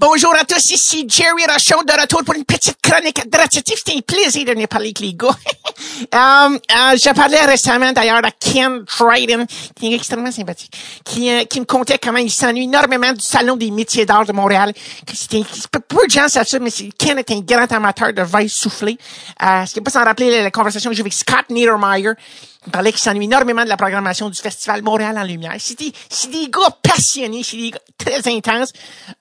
Bonjour à tous, ici Jerry Rochon de retour pour une petite chronique adaptative. C'était un plaisir de venir parler avec les gars. um, uh, je parlais récemment d'ailleurs à Ken Dryden, qui est extrêmement sympathique, qui, uh, qui me contait comment il s'ennuie énormément du Salon des métiers d'art de Montréal. C'était, peu de gens savent ça, mais Ken est un grand amateur de vin soufflé. Uh, ce qui pas sans rappeler la, la conversation que j'ai avec Scott Niedermeyer, il parlait qu'il s'ennuie énormément de la programmation du Festival Montréal en Lumière. C'est des, c'est des gars passionnés, c'est des gars très intenses.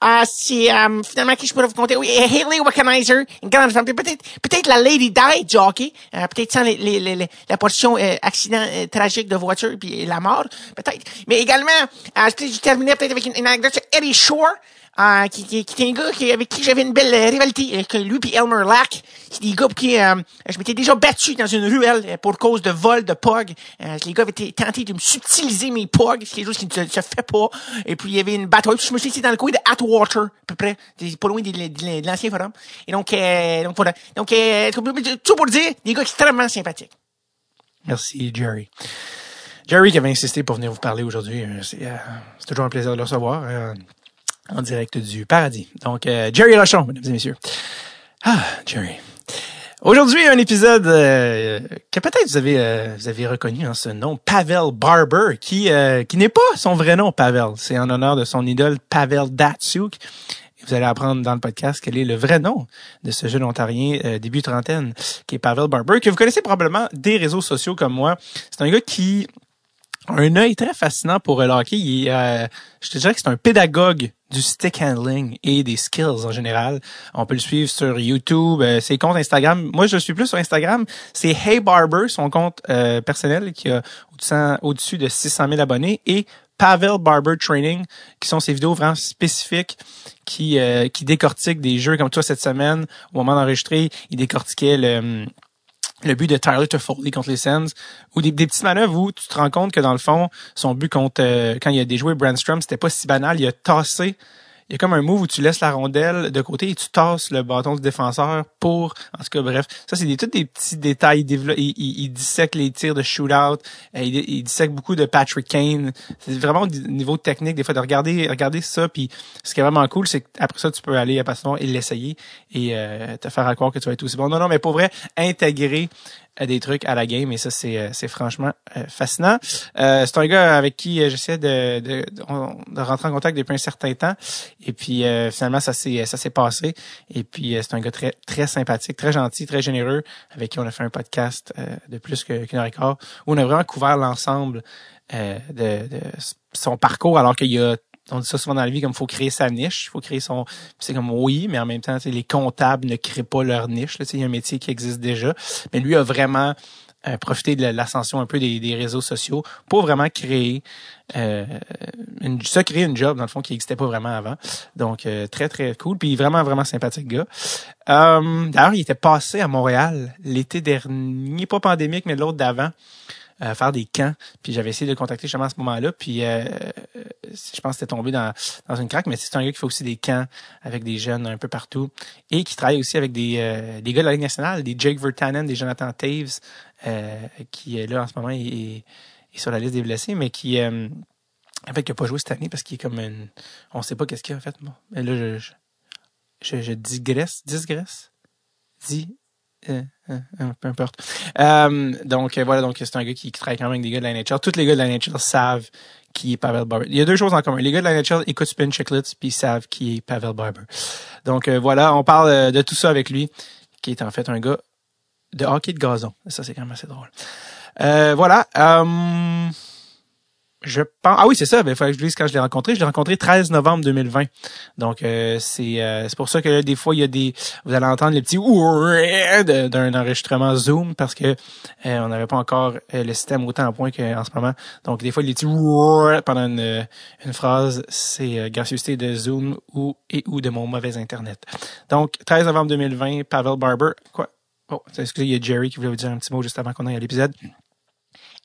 Euh, c'est finalement qui je pourrais vous compter. Oui, Haley Wickenheiser, une grande femme. Peut-être, peut-être la Lady Di jockey. Euh, peut-être sans les, les, les, la portion euh, accident euh, tragique de voiture puis la mort. Peut-être. Mais également, je terminais peut-être avec une, une anecdote sur Eddie Shore. Euh, qui, qui, qui un gars qui, avec qui j'avais une belle euh, rivalité, euh, que lui puis Elmer Lack. C'est des gars qui, euh, je m'étais déjà battu dans une ruelle euh, pour cause de vol de POG. Euh, les gars avaient tenté de me subtiliser mes POG, c'est quelque chose qui ne se, se, fait pas. Et puis il y avait une bataille. Je me suis dit dans le coin de Atwater, à peu près, pas loin de, de, l'ancien forum. Et donc, euh, donc voilà. Donc, euh, tout pour dire, des gars extrêmement sympathiques. Merci, Jerry. Jerry qui avait insisté pour venir vous parler aujourd'hui. C'est euh, toujours un plaisir de le recevoir en direct du paradis. Donc, euh, Jerry Rochon, mesdames et messieurs. Ah, Jerry. Aujourd'hui, un épisode euh, que peut-être vous avez euh, vous avez reconnu en hein, ce nom, Pavel Barber, qui euh, qui n'est pas son vrai nom, Pavel. C'est en honneur de son idole Pavel Datsuk. Vous allez apprendre dans le podcast quel est le vrai nom de ce jeune ontarien euh, début trentaine, qui est Pavel Barber, que vous connaissez probablement des réseaux sociaux comme moi. C'est un gars qui un œil très fascinant pour le. Il est, je te dirais que c'est un pédagogue du stick handling et des skills en général. On peut le suivre sur YouTube, euh, ses comptes Instagram. Moi, je suis plus sur Instagram. C'est Hey Barber, son compte euh, personnel qui a au-dessus de 600 000 abonnés et Pavel Barber Training, qui sont ces vidéos vraiment spécifiques qui euh, qui décortiquent des jeux comme toi cette semaine. Au moment d'enregistrer, il décortiquait le le but de Tyler Toffoli contre les Sens, ou des, des, petites manœuvres où tu te rends compte que dans le fond, son but contre euh, quand il a déjoué Brandstrom, c'était pas si banal, il a tassé il y a comme un move où tu laisses la rondelle de côté et tu tasses le bâton du défenseur pour, en tout cas, bref. Ça, c'est des, tous des petits détails. Il, il, il, dissèque les tirs de shootout. Euh, il, il dissèque beaucoup de Patrick Kane. C'est vraiment au niveau technique, des fois, de regarder, regarder ça. Puis, ce qui est vraiment cool, c'est qu'après ça, tu peux aller à Passion et l'essayer et euh, te faire croire que tu vas être aussi bon. Non, non, mais pour vrai, intégrer des trucs à la game et ça c'est euh, c'est franchement euh, fascinant. Euh, c'est un gars avec qui j'essaie de, de, de, rentrer en contact depuis un certain temps et puis finalement ça s'est ça s'est passé et puis c'est un gars très très sympathique, très gentil, très généreux avec qui on a fait un podcast de plus qu'une heure et quart où on a vraiment couvert l'ensemble de, de son parcours alors qu'il y a on dit ça souvent dans la vie comme faut créer sa niche, faut créer son c'est comme oui, mais en même temps, les comptables ne créent pas leur niche, il y a un métier qui existe déjà, mais lui a vraiment euh, profité de l'ascension un peu des, réseaux sociaux pour vraiment créer euh, une, ça créer une job dans le fond qui n'existait pas vraiment avant. Donc euh, très très cool puis vraiment vraiment sympathique gars. Euh, d'ailleurs, il était passé à Montréal l'été dernier, pas pandémique mais l'autre d'avant euh, faire des camps. Puis j'avais essayé de le contacter justement à ce moment-là. Puis euh, je pense que c'était tombé dans, dans une craque, mais c'est un gars qui fait aussi des camps avec des jeunes un peu partout. Et qui travaille aussi avec des, euh, des gars de la Ligue nationale, des Jake Vertanen, des Jonathan Taves, euh, qui est là en ce moment, il est, sur la liste des blessés, mais qui euh, en fait qui n'a pas joué cette année parce qu'il est comme une. On sait pas qu'est-ce qu'il a en fait. Mais là, je, je, je, digresse, digresse, dis euh, euh, euh, peu importe. Euh, donc voilà, donc c'est un gars qui, qui, travaille quand même avec des gars de la NHL. Tous les gars de la NHL savent qui est Pavel Barber. Il y a deux choses en commun. Les gars de la NHL écoutent Spin Chicklets puis savent qui est Pavel Barber. Donc voilà, on parle de tout ça avec lui, qui est en fait un gars de hockey de gazon. Ça c'est quand même assez drôle. voilà. Je pense. Ah oui, c'est ça. Ben, il fallait que je dise quand je l'ai rencontré. Je l'ai rencontré 13 novembre 2020. Donc euh, c'est euh, c'est pour ça que là, des fois il y a des. Vous allez entendre les petits d'un enregistrement Zoom parce que euh, on n'avait pas encore euh, le système autant à point qu'en ce moment. Donc des fois les petits pendant une, une phrase, c'est euh, gracieuseté de Zoom ou et ou de mon mauvais internet. Donc 13 novembre 2020, Pavel Barber. Quoi? Oh, excusez, il y a Jerry qui voulait vous dire un petit mot juste avant qu'on aille à l'épisode.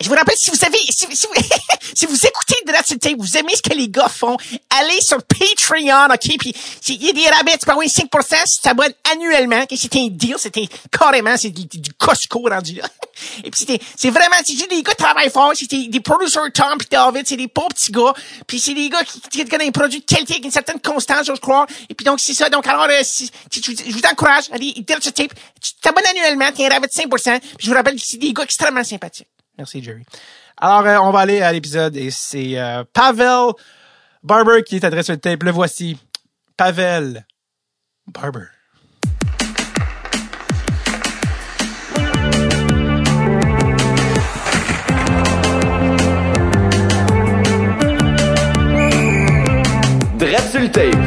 Je vous rappelle, si vous avez, si, si vous, si vous écoutez Tape, vous aimez ce que les gars font, allez sur Patreon, ok? Puis, il y a des rabais, tu peux avoir 5%, si tu t'abonnes annuellement, que c'était un deal, c'était carrément, c'est du, Costco rendu là. Et puis c'était, c'est vraiment, c'est juste des gars qui travaillent fort, c'est des, producers Tom pis David, c'est des pauvres petits gars, puis c'est des gars qui, qui, qui ont des produits de qualité avec une certaine constance, je crois. Et puis donc, c'est ça. Donc, alors, euh, si, si, je, je vous encourage, allez, Tape, tu t'abonnes annuellement, t'as un rabais de 5%, puis je vous rappelle que c'est des gars extrêmement sympathiques. Merci, Jerry. Alors, euh, on va aller à l'épisode et c'est euh, Pavel Barber qui est adressé le tape. Le voici. Pavel Barber. Sur le tape.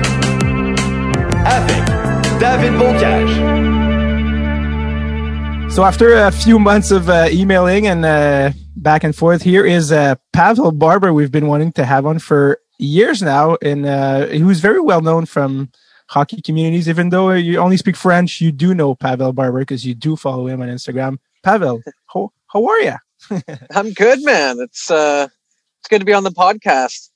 So after a few months of uh, emailing and uh, back and forth, here is uh, Pavel Barber. We've been wanting to have on for years now, and uh, who's very well known from hockey communities. Even though you only speak French, you do know Pavel Barber because you do follow him on Instagram. Pavel, how, how are you? I'm good, man. It's uh, it's good to be on the podcast.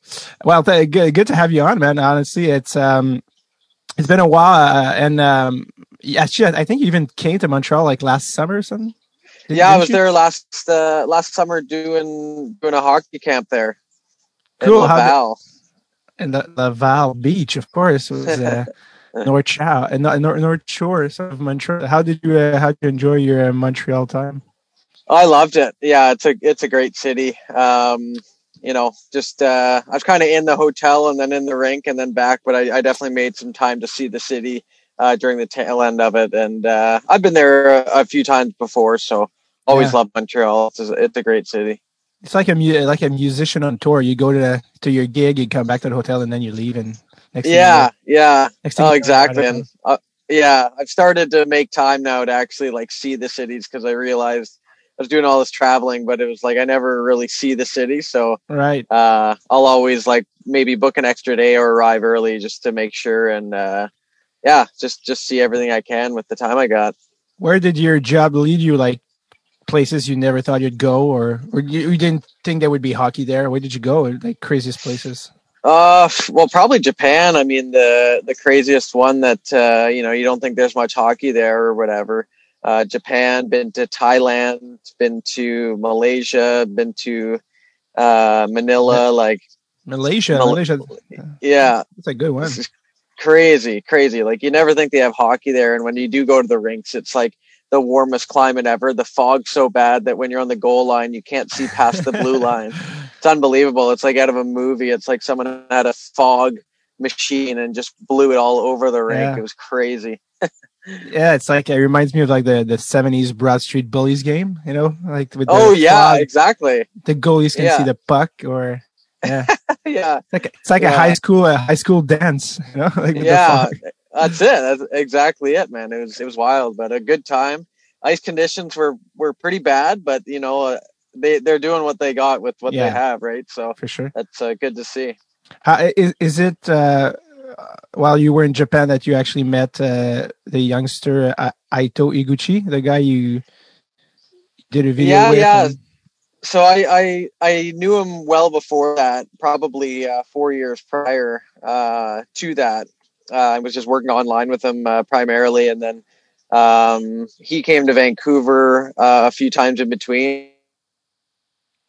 Well, th- good, good to have you on, man. Honestly, it's um, it's been a while, uh, and um, actually, I think you even came to Montreal like last summer or something. Did- yeah, I was you? there last uh, last summer doing doing a hockey camp there. Cool. Did- Laval. and the, the Val Beach, of course, was uh, North Shore and North, North Shore of Montreal. How did you uh, how did you enjoy your uh, Montreal time? I loved it. Yeah, it's a it's a great city. Um, you know, just uh, I was kind of in the hotel and then in the rink and then back, but I, I definitely made some time to see the city uh, during the tail end of it. And uh, I've been there a, a few times before, so always Yeah. loved Montreal. It's a, it's a great city. It's like a mu- like a musician on tour. You go to the, to your gig, you come back to the hotel, and then you leave. And Yeah, yeah. Oh, exactly. And uh, yeah, I've started to make time now to actually like see the cities because I realized I was doing all this traveling, but it was like I never really see the city. So right. uh, I'll always like maybe book an extra day or arrive early just to make sure and uh, yeah, just just see everything I can with the time I got. Where did your job lead you? Like places you never thought you'd go, or or you, you didn't think there would be hockey there? Where did you go? Like craziest places? Uh, well, probably Japan. I mean, the the craziest one that uh, you know you don't think there's much hockey there or whatever. Uh, Japan, been to Thailand, been to Malaysia, been to uh, Manila. Like, Malaysia. Mal- Malaysia. yeah, That's a good one. Crazy, crazy. Like, you never think they have hockey there, and when you do go to the rinks, it's like the warmest climate ever. The fog's so bad that when you're on the goal line, you can't see past the blue line. It's unbelievable. It's like out of a movie. It's like someone had a fog machine and just blew it all over the rink. Yeah. It was crazy. Yeah, it's like it reminds me of like the the seventies Broad Street Bullies game. You know, like with Oh yeah, exactly. the goalies can Yeah. see the puck, or yeah, Yeah, it's like it's like a high school a high school dance. You know, like yeah. That's it. That's exactly it, man. It was it was wild, but a good time. Ice conditions were were pretty bad, but you know uh, they they're doing what they got with what Yeah. they have, right? So for sure. that's uh, good to see. How, is is it uh, while you were in Japan that you actually met uh, the youngster uh, Aito Iguchi, the guy you did a video Yeah, with? yeah. and- So I I, I knew him well before that, probably uh, four years prior uh, to that. Uh, I was just working online with him uh, primarily, and then um, he came to Vancouver uh, a few times in between.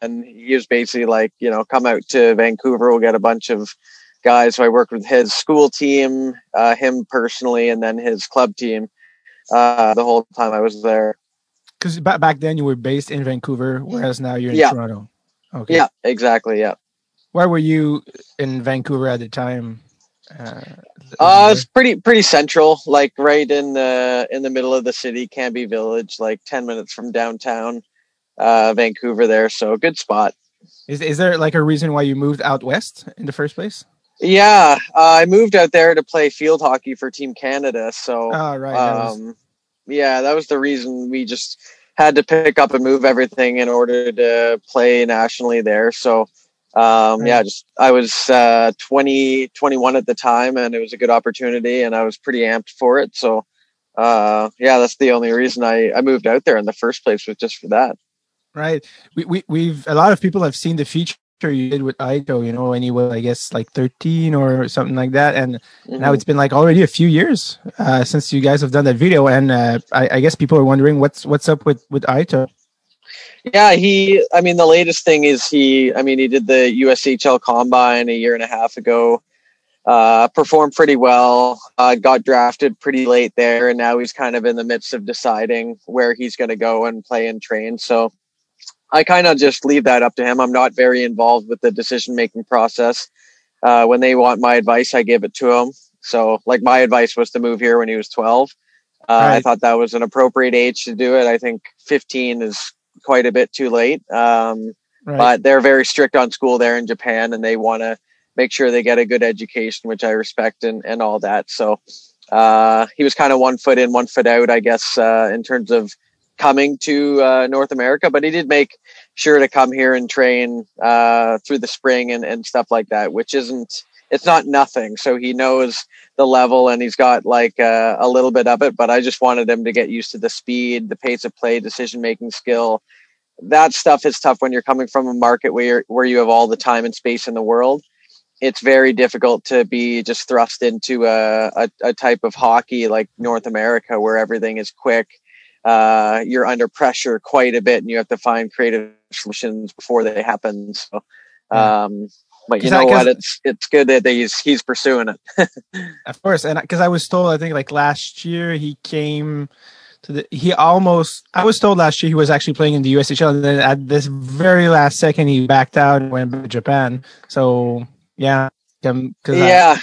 And he was basically like, you know, come out to Vancouver. We'll get a bunch of guys. So I worked with his school team, uh, him personally, and then his club team the whole time I was there. Because back back then you were based in Vancouver, whereas now you're in Yeah. Toronto. Okay. Yeah, exactly. Yeah. Where were you in Vancouver at the time? Uh, Uh, it's pretty pretty central, like right in the in the middle of the city, Cambie Village, like ten minutes from downtown, uh, Vancouver. There, so good spot. is is there like a reason why you moved out west in the first place? Yeah, uh, I moved out there to play field hockey for Team Canada. So, Oh, right. um, yeah, that was the reason we just had to pick up and move everything in order to play nationally there. So, um, yeah, just I was uh, 20, 21 at the time, and it was a good opportunity, and I was pretty amped for it. So, uh, yeah, that's the only reason I, I moved out there in the first place was just for that. Right. We, we we've a lot of people have seen the feature you did with Aito, you know, was I guess like 13 or something like that. And Mm-hmm. now it's been like already a few years uh, since you guys have done that video. And uh, I, I guess people are wondering what's what's up with with Aito. Yeah, he. I mean, the latest thing is he. I mean, he did the USHL Combine a year and a half ago. Uh, performed pretty well. Uh, got drafted pretty late there, and now he's kind of in the midst of deciding where he's going to go and play and train. So, I kind of just leave that up to him. I'm not very involved with the decision making process. Uh, when they want my advice, I give it to them. So, like my advice was to move here when he was 12. Uh, I thought that was an appropriate age to do it. I think 15 is quite a bit too late. Um, Right. but they're very strict on school there in Japan and they want to make sure they get a good education, which I respect and, and all that. So, uh, he was kind of one foot in, one foot out, I guess, uh, in terms of coming to, uh, North America, but he did make sure to come here and train, uh, through the spring and, and stuff like that, which isn't, it's not nothing. So he knows the level and he's got like uh, a little bit of it, but I just wanted him to get used to the speed, the pace of play, decision making skill. That stuff is tough when you're coming from a market where where you have all the time and space in the world. It's very difficult to be just thrust into a, a, a type of hockey like North America where everything is quick. Uh, you're under pressure quite a bit and you have to find creative solutions before they happen. So, um, but you know what? It's it's good that he's he's pursuing it. Of course, and because I was told, I think like last year he came to the. He almost. I was told last year he was actually playing in the USHL, and then at this very last second he backed out and went to Japan. So yeah, cause I- yeah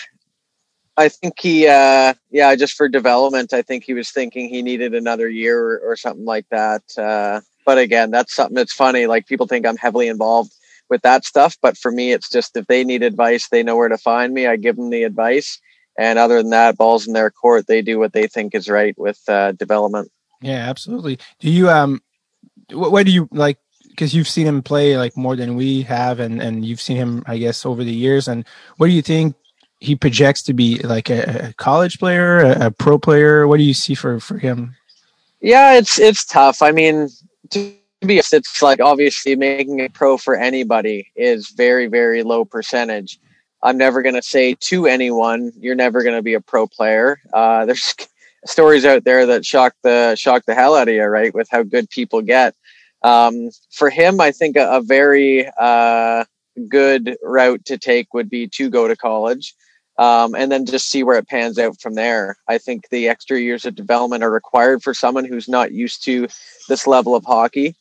I think he uh yeah just for development i think he was thinking he needed another year or, or something like that uh but again that's something that's funny like people think i'm heavily involved with that stuff but for me it's just if they need advice they know where to find me i give them the advice and other than that balls in their court they do what they think is right with uh development yeah, absolutely. Do you um, wh- what do you like? Because you've seen him play like more than we have, and and you've seen him, I guess, over the years. And what do you think he projects to be like a, a college player, a, a pro player? What do you see for for him? Yeah, it's it's tough. I mean, to be honest, it's like obviously making a pro for anybody is very very low percentage. I'm never gonna say to anyone, you're never gonna be a pro player. Uh, there's stories out there that shock the shock the hell out of you, right? With how good people get. Um, for him, I think a, a very uh, good route to take would be to go to college. Um, and then just see where it pans out from there. I think the extra years of development are required for someone who's not used to this level of hockey.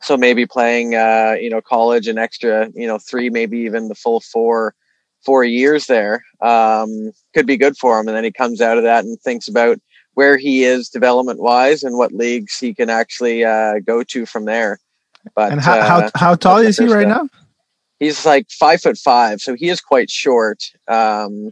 So maybe playing, uh, you know, college an extra, you know, three, maybe even the full four, four years there um, could be good for him. And then he comes out of that and thinks about where he is development wise and what leagues he can actually uh, go to from there. But And how uh, how, how tall is he right now? He's like five foot five, so he is quite short um,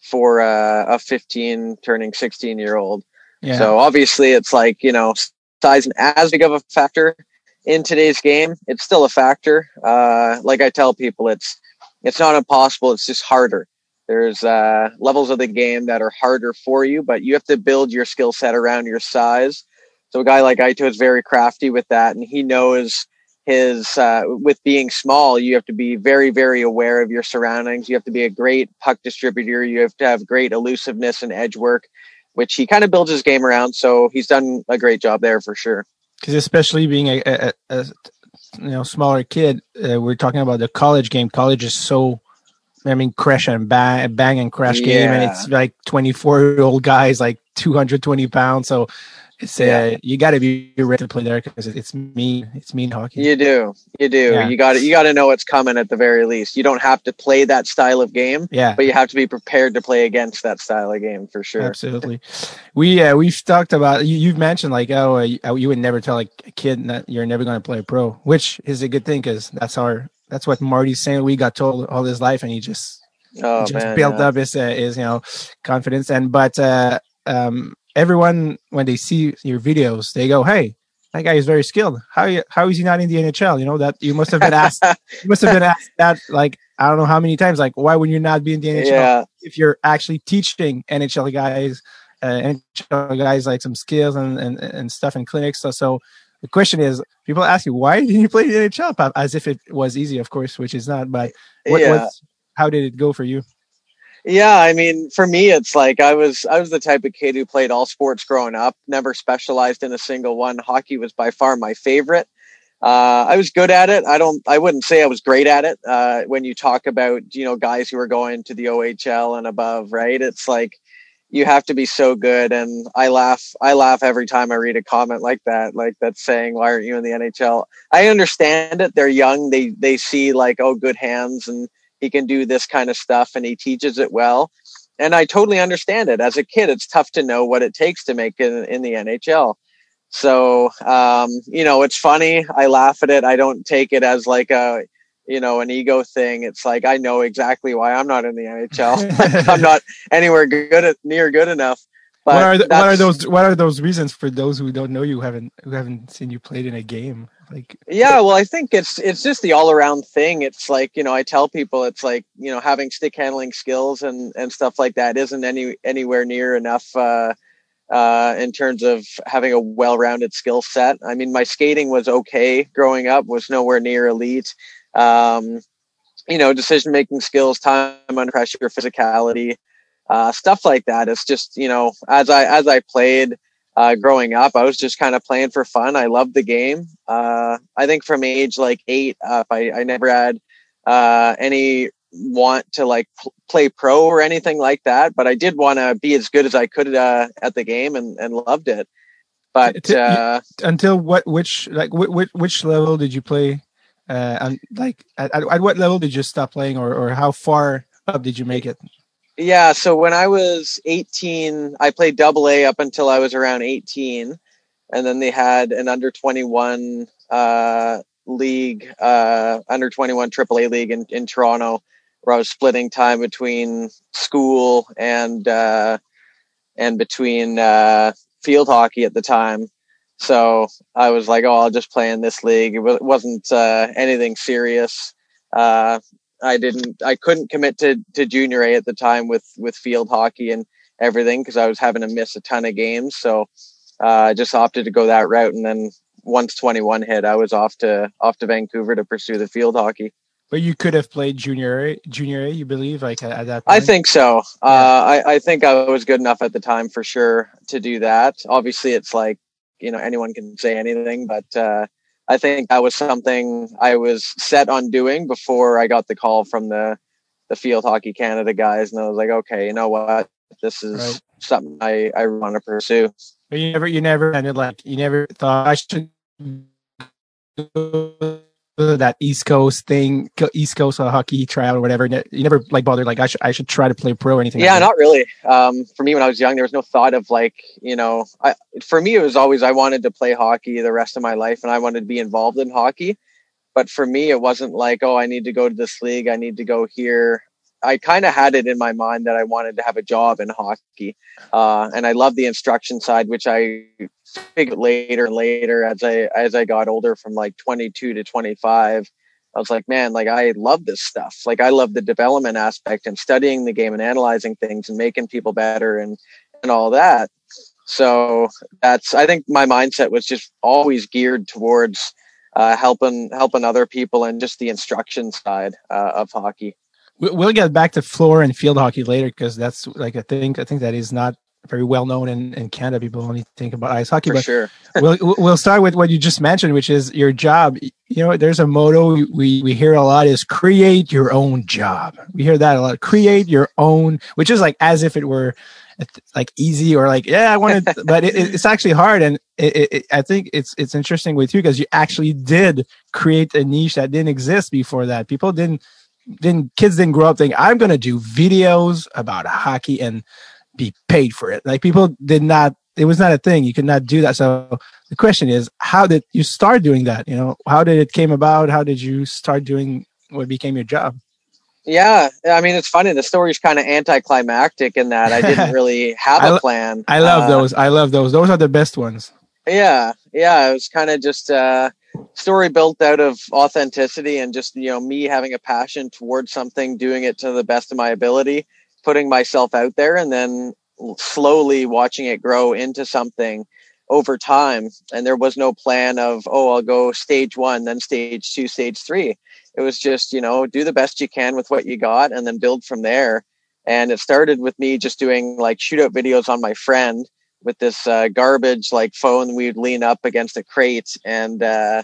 for uh, a 15 turning 16 year old. Yeah. So obviously, it's like you know, size isn't as big of a factor in today's game. It's still a factor. Uh, like I tell people, it's it's not impossible. It's just harder. There's uh, levels of the game that are harder for you, but you have to build your skill set around your size. So a guy like Aito is very crafty with that, and he knows his uh, with being small. You have to be very, very aware of your surroundings. You have to be a great puck distributor. You have to have great elusiveness and edge work, which he kind of builds his game around. So he's done a great job there for sure. because especially being a, a, a you know smaller kid, uh, we're talking about the college game. College is so, I mean, crash and bang, bang and crash game, and it's like twenty four year old guys, like two hundred twenty pounds. So it's uh, Yeah. you got to be ready to play there because it's mean. It's mean hockey. You do, you do. Yeah. You got to, you got to know what's coming at the very least. You don't have to play that style of game, Yeah. but you have to be prepared to play against that style of game for sure. Absolutely. We uh, we've talked about you, you've mentioned like oh uh, you, uh, you would never tell like a kid that you're never going to play pro, which is a good thing because that's our that's what Marty's saying. We got told all his life, and he just Oh just man, built yeah. up his uh, his you know confidence and but uh um everyone when they see your videos they go hey that guy is very skilled how you, how is he not in the nhl you know that you must have been asked you must have been asked that like i don't know how many times like why would you not be in the nhl yeah, if you're actually teaching nhl guys uh, nhl guys like some skills and and, and stuff in clinics so so the question is, people ask you why didn't you play the NHL, Pop? As if it was easy, of course, which is not. But what, Yeah. what's, how did it go for you? Yeah, I mean, for me, it's like I was I was the type of kid who played all sports growing up, never specialized in a single one. Hockey was by far my favorite. Uh, I was good at it. I don't. I wouldn't say I was great at it. Uh, when you talk about you know guys who are going to the OHL and above, right? It's like you have to be so good. And I laugh. I laugh every time I read a comment like that, like that's saying, "Why aren't you in the NHL?" I understand it. They're young. They they see like oh, good hands and he can do this kind of stuff and he teaches it well. And i totally understand it. As a kid it's tough to know what it takes to make it in, in the nhl so um, you know it's funny. I laugh at it. I don't take it as like a you know an ego thing. It's like i know exactly why i'm not in the nhl i'm not anywhere good at, near good enough but what are the, what are those what are those reasons for those who don't know you, haven't who haven't seen you played in a game? Like yeah well i think it's it's just the all around thing. It's like you know i tell people it's like you know having stick handling skills and and stuff like that isn't any anywhere near enough uh uh in terms of having a well-rounded skill set. I mean my skating was okay growing up was nowhere near elite. Um you know decision making skills time under pressure physicality uh stuff like that it's just you know as i as i played uh, growing up. I was just kind of playing for fun. I loved the game. Uh, I think from age like eight up, I, I never had uh, any want to like pl- play pro or anything like that, but I did want to be as good as I could uh, at the game and, and loved it. But uh, until what which like which, which level did you play? Uh, and like at, at, at what level did you stop playing, or or how far up did you make it? Yeah, so when I was 18, I played double A up until I was around 18. And then they had an under 21 uh, league, uh, under 21 AAA league in, in Toronto, where I was splitting time between school and uh, and between uh, field hockey at the time. So I was like, oh, I'll just play in this league. It wa- wasn't uh, anything serious. Uh, I didn't I couldn't commit to to junior A at the time with with field hockey and everything because I was having to miss a ton of games. So uh, I just opted to go that route. And then once 21 hit, I was off to off to Vancouver to pursue the field hockey. But you could have played junior A, junior A, you believe, like at, at that. I think so. Uh, I, I think I was good enough at the time for sure to do that. Obviously, it's like you know anyone can say anything, but uh, I think that was something I was set on doing before I got the call from the the Field Hockey Canada guys, and I was like, okay, you know what, this is Right. something I I want to pursue. But you never, you never ended like you never thought I should that East Coast thing, East Coast uh, hockey trial or whatever. You never like bothered like I should I should try to play pro or anything. Yeah, like that. not really. Um, for me, when I was young, there was no thought of like, you know, I, for me, it was always I wanted to play hockey the rest of my life and I wanted to be involved in hockey. But for me, it wasn't like, oh, I need to go to this league. I need to go here. I kind of had it in my mind that I wanted to have a job in hockey. Uh, and I love the instruction side, which I figured later and later as I, as I got older from like 22 to 25. I was like, man, like I love this stuff. Like I love the development aspect and studying the game and analyzing things and making people better and and all that. So that's I think my mindset was just always geared towards uh, helping helping other people and just the instruction side uh, of hockey. We- We'll get back to floor and field hockey later because that's like I think I think that is not very well known in, in Canada. People only think about ice hockey, For but sure. we'll we'll start with what you just mentioned, which is your job. You know, there's a motto we we hear a lot is create your own job. We hear that a lot. Create your own, which is like as if it were like easy or like yeah, I want to, but it, it's actually hard. And it, it- I think it's it's interesting with you because you actually did create a niche that didn't exist before that. People didn't didn't kids didn't grow up thinking I'm going to do videos about hockey and be paid for it. Like people did not. It was not a thing. You could not do that. So the question is, how did you start doing that? You know, how did it came about? How did you start doing what became your job? Yeah, I mean it's funny. The story's kind of anticlimactic in that I didn't really have I a plan. I love Uh, those. I love those. Those are the best ones. Yeah, yeah. It was kind of just a story built out of authenticity and just you know me having a passion towards something, doing it to the best of my ability, putting myself out there, and then slowly watching it grow into something. over time and there was no plan of oh i'll go stage one then stage two stage three it was just you know do the best you can with what you got and then build from there and it started with me just doing like shootout videos on my friend with this uh, garbage like phone we'd lean up against a crate and uh,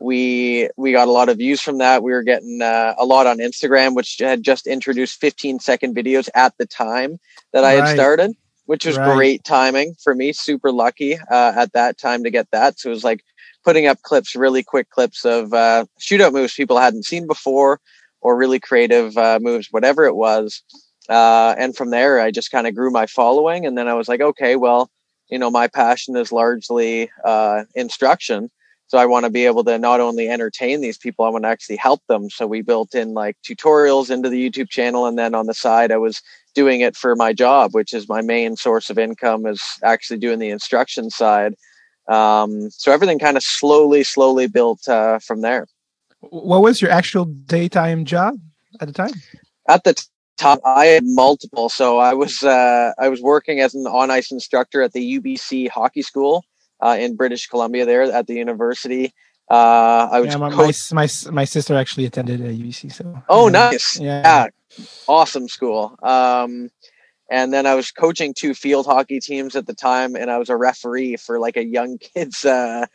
we we got a lot of views from that. We were getting uh, a lot on instagram which had just introduced 15 second videos at the time that i had started which was Right. great timing for me super lucky uh, at that time to get that. So it was like putting up clips really quick clips of uh, shootout moves people hadn't seen before or really creative uh, moves whatever it was uh, and from there i just kind of grew my following and then i was like okay well you know my passion is largely uh, instruction. So i want to be able to not only entertain these people i want to actually help them. So we built in like tutorials into the youtube channel and then on the side i was doing it for my job which is my main source of income is actually doing the instruction side. Um, so everything kind of slowly slowly built uh, from there. What was your actual daytime job at the time? at the top i had multiple so i was uh, i was working as an on ice instructor at the ubc hockey school uh, in british columbia there at the university uh, i was Yeah, my, my, coach- my my sister actually attended a UBC. So oh yeah. nice Yeah. yeah awesome school um, and then i was coaching two field hockey teams at the time and i was a referee for like a young kids uh,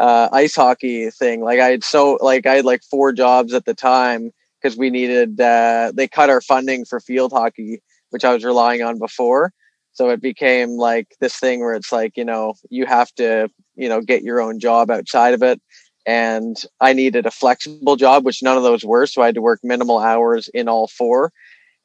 uh, ice hockey thing like i had so like i had like four jobs at the time because we needed uh, they cut our funding for field hockey which i was relying on before. So it became like this thing where it's like you know you have to you know get your own job outside of it. And i needed a flexible job which none of those were so i had to work minimal hours in all four.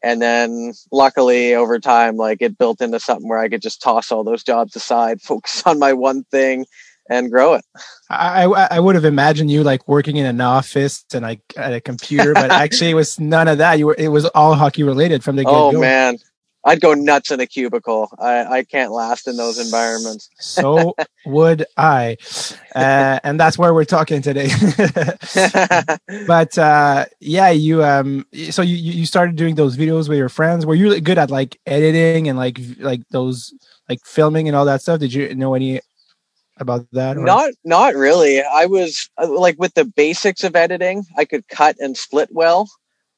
And then luckily over time like it built into something where i could just toss all those jobs aside focus on my one thing and grow it I, I would have imagined you like working in an office and like at a computer, but actually it was none of that. You were it was all hockey related from the get oh man i'd go nuts in a cubicle i i can't last in those environments So would I, uh, and that's where we're talking today. but uh, yeah, you um, so you you started doing those videos with your friends. Were you really good at like editing and like like those like filming and all that stuff? Did you know any about that? or- not not really. I was uh, like with the basics of editing i could cut and split well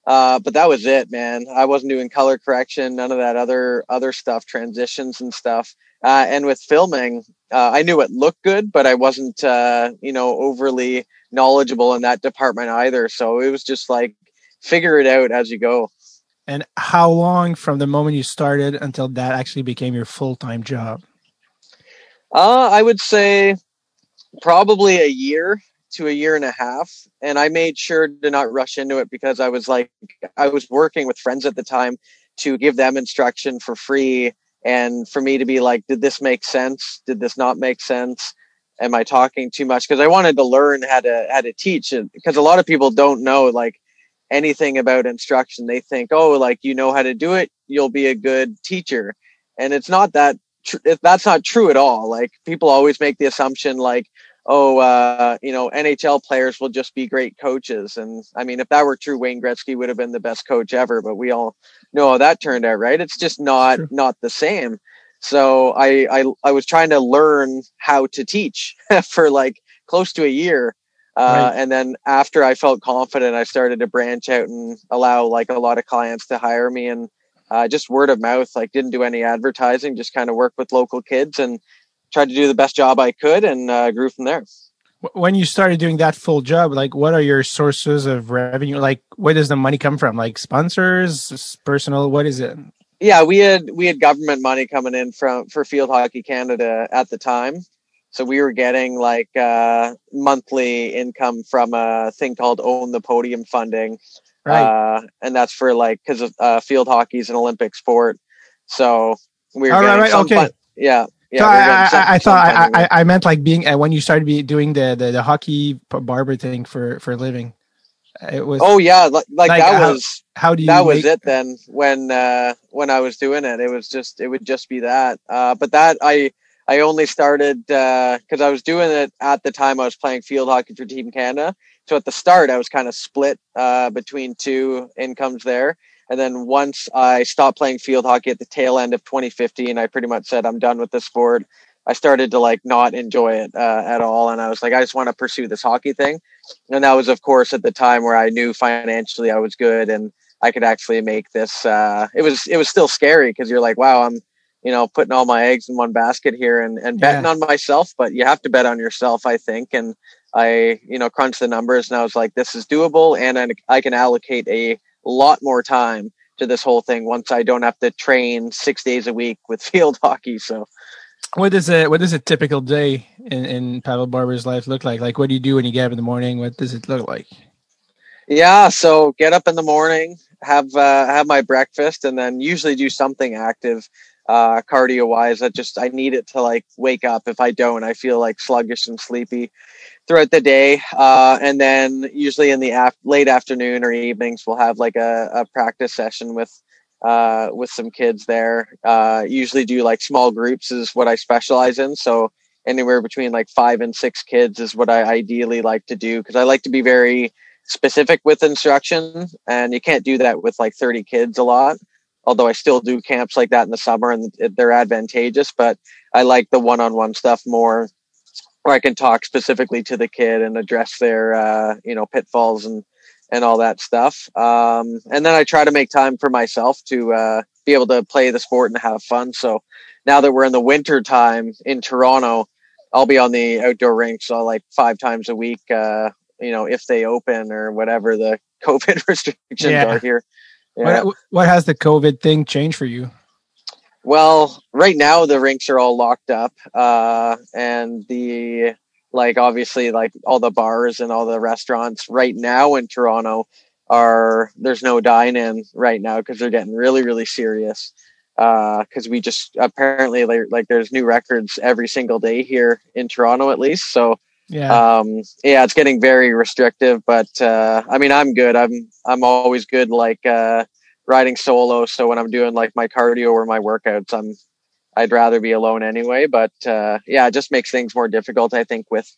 uh, but that was it man. I wasn't doing color correction none of that other other stuff transitions and stuff. Uh, and with filming uh, i knew it looked good but i wasn't uh, you know overly knowledgeable in that department either. So it was just like figure it out as you go. And how long from the moment you started until that actually became your full time job? Uh, I would say probably a year to a year and a half. And I made sure to not rush into it because I was like, I was working with friends at the time to give them instruction for free. And for me to be like, did this make sense? Did this not make sense? Am I talking too much? Because I wanted to learn how to how to teach it. Because a lot of people don't know like anything about instruction. They think, oh, like you know how to do it, you'll be a good teacher. And it's not that tr- if that's not true at all. Like people always make the assumption like, oh, uh, you know, NHL players will just be great coaches. And I mean, if that were true, Wayne Gretzky would have been the best coach ever. But we all know how that turned out, right? It's just not True. not the same. So I, I I was trying to learn how to teach for like close to a year. Uh, Right. And then after I felt confident, I started to branch out and allow like a lot of clients to hire me and uh, just word of mouth. Like didn't do any advertising, just kind of work with local kids and tried to do the best job I could and uh, grew from there. When you started doing that full job, like what are your sources of revenue? Like where does the money come from? Like sponsors, personal? What is it? Yeah, we had we had government money coming in from for Field Hockey Canada at the time. So we were getting like uh, monthly income from a thing called Own the Podium funding, Right. uh, and that's for like because uh, field hockey is an Olympic sport. So we were Oh, right, some okay. fun- yeah, yeah. so I, getting I, I thought I. I, I meant like being uh, when you started be doing the, the, the hockey barber thing for, for a living. It was oh yeah, like, like, Like, that how- was how do you that was it then when uh when i was doing it it was just it would just be that uh but that i i only started uh because i was doing it at the time i was playing field hockey for team canada so at the start i was kind of split uh between two incomes there and then once i stopped playing field hockey at the tail end of 2015 i pretty much said i'm done with the sport I started to like not enjoy it uh, at all, and I was like, I just want to pursue this hockey thing, and that was of course at the time where I knew financially I was good and I could actually make this. Uh, it was it was still scary because you're like, wow, I'm you know putting all my eggs in one basket here and and betting Yeah. on myself, but you have to bet on yourself, I think, and I you know crunched the numbers and I was like, this is doable, and I, I can allocate a lot more time to this whole thing once I don't have to train six days a week with field hockey. So. What does a what does a typical day in, in Pavel Barber's life look like? Like, what do you do when you get up in the morning? What does it look like? Yeah, so get up in the morning, have uh, have my breakfast, and then usually do something active, uh, cardio wise. I just I need it to like wake up. If I don't, I feel like sluggish and sleepy throughout the day. Uh, and then usually in the af- late afternoon or evenings, we'll have like a, a practice session with uh, with some kids there. Uh, usually do like small groups is what I specialize in. So anywhere between like five and six kids is what I ideally like to do because I like to be very specific with instruction and you can't do that with like 30 kids a lot although i still do camps like that in the summer and they're advantageous but i like the one-on-one stuff more where i can talk specifically to the kid and address their uh, you know pitfalls and and all that stuff um, and then i try to make time for myself to uh, be able to play the sport and have fun so now that we're in the winter time in toronto i'll be on the outdoor rinks so like five times a week uh, you know, if they open or whatever the COVID restrictions Yeah. are here. Yeah. What what has the COVID thing changed for you? Well, right now the rinks are all locked up, uh, and the like obviously like all the bars and all the restaurants right now in Toronto are there's no dine in right now because they're getting really really serious. Because we just apparently like, like there's new records every single day here in Toronto at least. So Yeah, um yeah it's getting very restrictive but uh i mean i'm good i'm i'm always good like uh riding solo so when i'm doing like my cardio or my workouts i'm i'd rather be alone anyway but uh yeah it just makes things more difficult i think with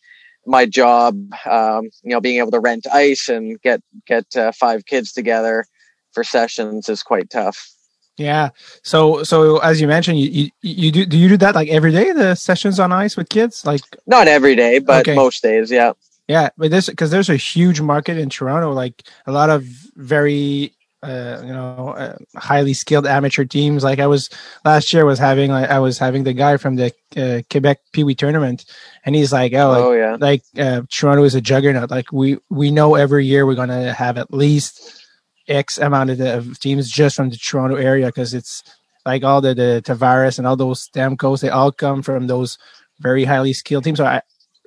my job um you know being able to rent ice and get get uh, five kids together for sessions is quite tough yeah. So so as you mentioned, you, you you do do you do that like every day? The sessions on ice with kids, like not every day but Okay. most days yeah Yeah, but this because there's a huge market in Toronto, like a lot of very uh, you know uh, highly skilled amateur teams. Like I was last year was having like I was having the guy from the uh, Quebec Pee Wee tournament, and he's like, oh, like, oh yeah like uh, Toronto is a juggernaut. Like we we know every year we're gonna have at least X amount of, the, of teams just from the Toronto area because it's like all the the Tavares and all those Stamkos. They all come from those very highly skilled teams. So I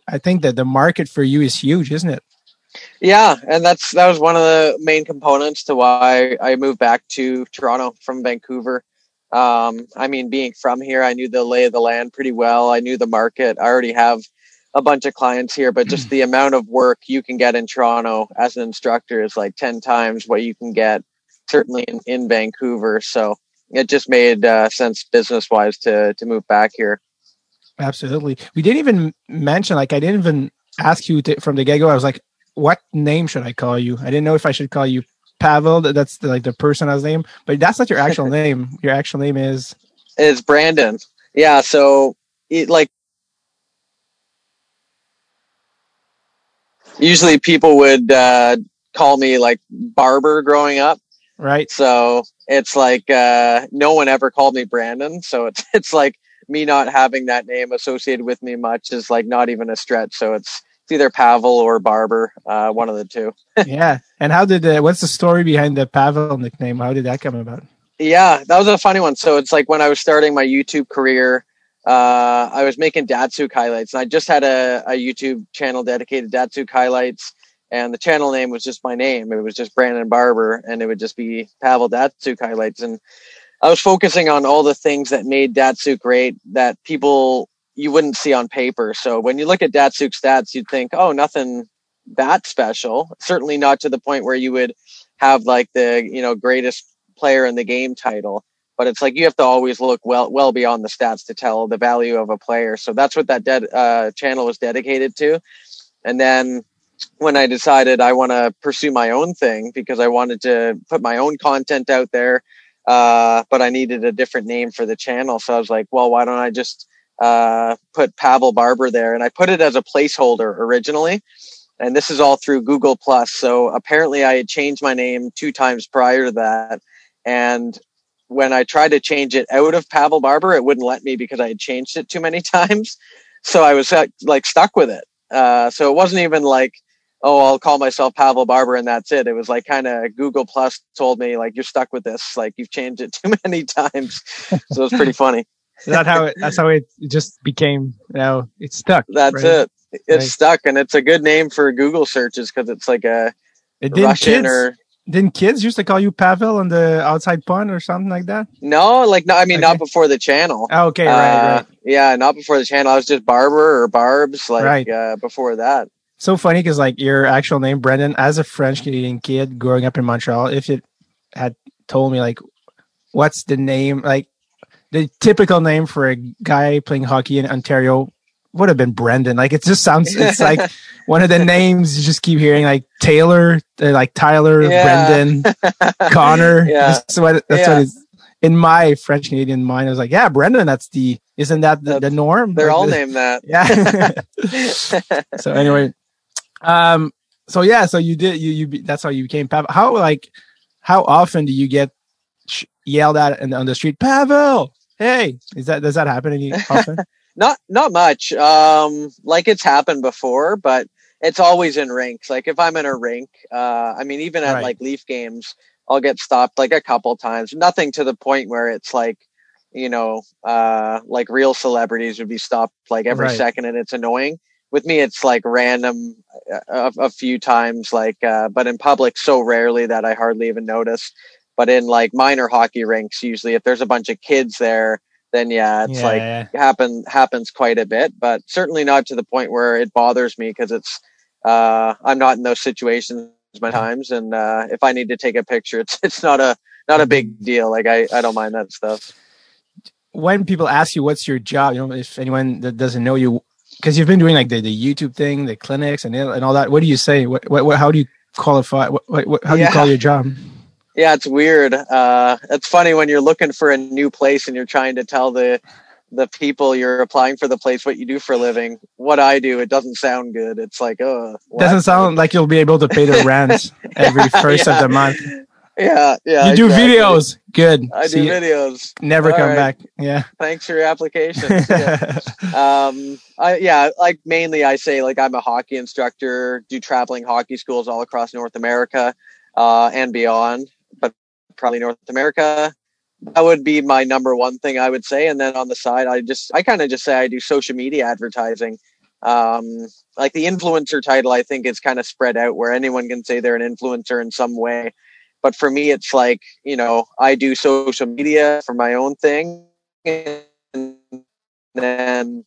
I think that the market for you is huge, isn't it? Yeah, and that's that was one of the main components to why I moved back to Toronto from Vancouver. Um, I mean, being from here, I knew the lay of the land pretty well. I knew the market. I already have a bunch of clients here, but just the amount of work you can get in Toronto as an instructor is like ten times what you can get certainly in, in Vancouver. So it just made uh, sense business wise to to move back here. Absolutely. We didn't even mention, like, I didn't even ask you to, from the get go. I was like, what name should I call you? I didn't know if I should call you Pavel. That's the, like the person's name, but that's not your actual name. Your actual name is Is Brandon? Yeah. So it, like usually people would uh, call me like Barber growing up. right. So it's like uh, no one ever called me Brandon. So it's it's like me not having that name associated with me much is like not even a stretch. So it's it's either Pavel or Barber, uh, one of the two. yeah. And how did the, what's the story behind the Pavel nickname? How did that come about? Yeah, that was a funny one. So it's like when I was starting my YouTube career, uh, I was making Datsyuk highlights, and I just had a, a YouTube channel dedicated to Datsyuk highlights, and the channel name was just my name. It was just Brandon Barber, and it would just be Pavel Datsyuk highlights. And I was focusing on all the things that made Datsyuk great that people you wouldn't see on paper. So when you look at Datsyuk stats, you'd think, oh, nothing that special. Certainly not to the point where you would have like the you know greatest player in the game title. But it's like you have to always look well well beyond the stats to tell the value of a player. So that's what that dead uh, channel was dedicated to. And then when I decided I want to pursue my own thing because I wanted to put my own content out there, uh, but I needed a different name for the channel. So I was like, well, why don't I just uh, put Pavel Barber there, and I put it as a placeholder originally. And this is all through Google Plus. So apparently, I had changed my name two times prior to that, and when I tried to change it out of Pavel Barber, it wouldn't let me because I had changed it too many times. So I was like stuck with it. Uh, so it wasn't even like, oh, I'll call myself Pavel Barber and that's it. It was like kind of Google Plus told me like you're stuck with this, like you've changed it too many times. so it's pretty funny. That how it, that's how it just became. You know, it's stuck. That's right? it. It's right. stuck, and it's a good name for Google searches because it's like a it Russian kids, or didn't kids used to call you Pavel on the outside pun or something like that? No, like no, I mean okay. not before the channel. Oh, okay, right, uh, right. Yeah, not before the channel. I was just Barber or Barbs, like right. uh, before that. So funny because like your actual name, Brendan, as a French Canadian kid growing up in Montreal, if it had told me like, what's the name, like the typical name for a guy playing hockey in Ontario would have been Brendan. Like it just sounds, it's like one of the names you just keep hearing, like Taylor, uh, like Tyler, yeah. Brendan, Connor. Yeah. That's what, that's yeah. what is in my French Canadian mind. I was like, yeah, Brendan, that's the, isn't that the, the norm? They're like all the, named that. Yeah. so anyway, um, so yeah, so you did, you, you, that's how you became Pavel. How, like, how often do you get yelled at in, on the street, Pavel? Hey, is that, does that happen any often? Not not much. Um, like it's happened before, but it's always in rinks. Like if I'm in a rink, uh, I mean, even at right. like Leaf games, I'll get stopped like a couple times. Nothing to the point where it's like, you know, uh, like real celebrities would be stopped like every right. second, and it's annoying. With me, it's like random uh, a, a few times, like, uh, but in public, so rarely that I hardly even notice. But in like minor hockey rinks, usually if there's a bunch of kids there, then yeah, it's yeah, like yeah. happen happens quite a bit, but certainly not to the point where it bothers me because it's uh, I'm not in those situations my times, and uh, if I need to take a picture, it's it's not a not a big deal. Like I I don't mind that stuff. When people ask you what's your job, you know, if anyone that doesn't know you, because you've been doing like the, the YouTube thing, the clinics, and and all that, what do you say? What what, how do you qualify? What, what how do yeah. you call your job? Yeah, it's weird. Uh, it's funny when you're looking for a new place and you're trying to tell the the people you're applying for the place what you do for a living. What I do, it doesn't sound good. It's like, oh, doesn't sound like you'll be able to pay the rent every first yeah. of the month. Yeah, yeah. You do exactly. videos. Good. I See, do videos. Never All come right. back. Yeah. Thanks for your application. yeah. um, I, yeah, like mainly I say like I'm a hockey instructor, do traveling hockey schools all across North America uh, and beyond probably North America. That would be my number one thing I would say. And then on the side, I just, I kind of just say I do social media advertising. Um, like the influencer title, I think is kind of spread out where anyone can say they're an influencer in some way. But for me, it's like, you know, I do social media for my own thing. And then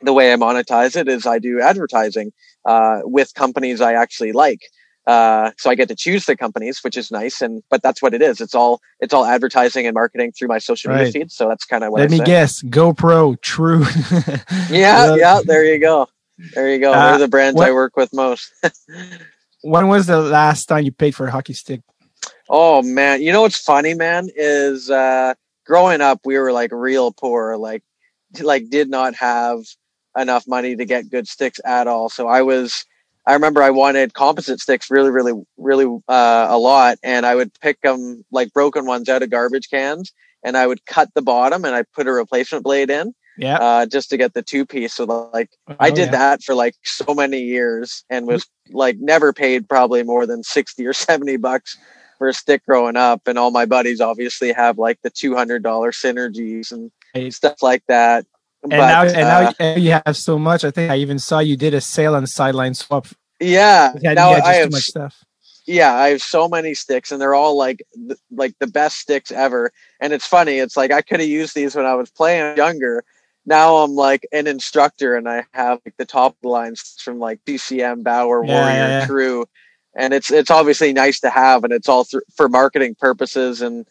the way I monetize it is I do advertising uh, with companies I actually like. Uh, so I get to choose the companies, which is nice. And but that's what it is. It's all it's all advertising and marketing through my social media feed. So that's kind of what. Let I me say. guess. GoPro, True. yeah, yeah. There you go. There you go. Uh, They're the brands what, I work with most. when was the last time you paid for a hockey stick? Oh man, you know what's funny, man, is uh, growing up we were like real poor, like like did not have enough money to get good sticks at all. So I was I remember I wanted composite sticks really, really, really uh, a lot, and I would pick them like broken ones out of garbage cans, and I would cut the bottom and I put a replacement blade in, yeah, uh, just to get the two piece. So like oh, I did yeah. that for like so many years, and was like never paid probably more than sixty or seventy bucks for a stick growing up. And all my buddies obviously have like the two hundred dollar synergies and stuff like that. And but, now, and uh, now you have so much. I think I even saw you did a sale on SidelineSwap. Yeah, had, now I have so much stuff. Yeah, I have so many sticks, and they're all like th- like the best sticks ever. And it's funny. It's like I could have used these when I was playing younger. Now I'm like an instructor, and I have like the top lines from like CCM, Bauer, yeah, Warrior, yeah. True, and it's it's obviously nice to have, and it's all th- for marketing purposes and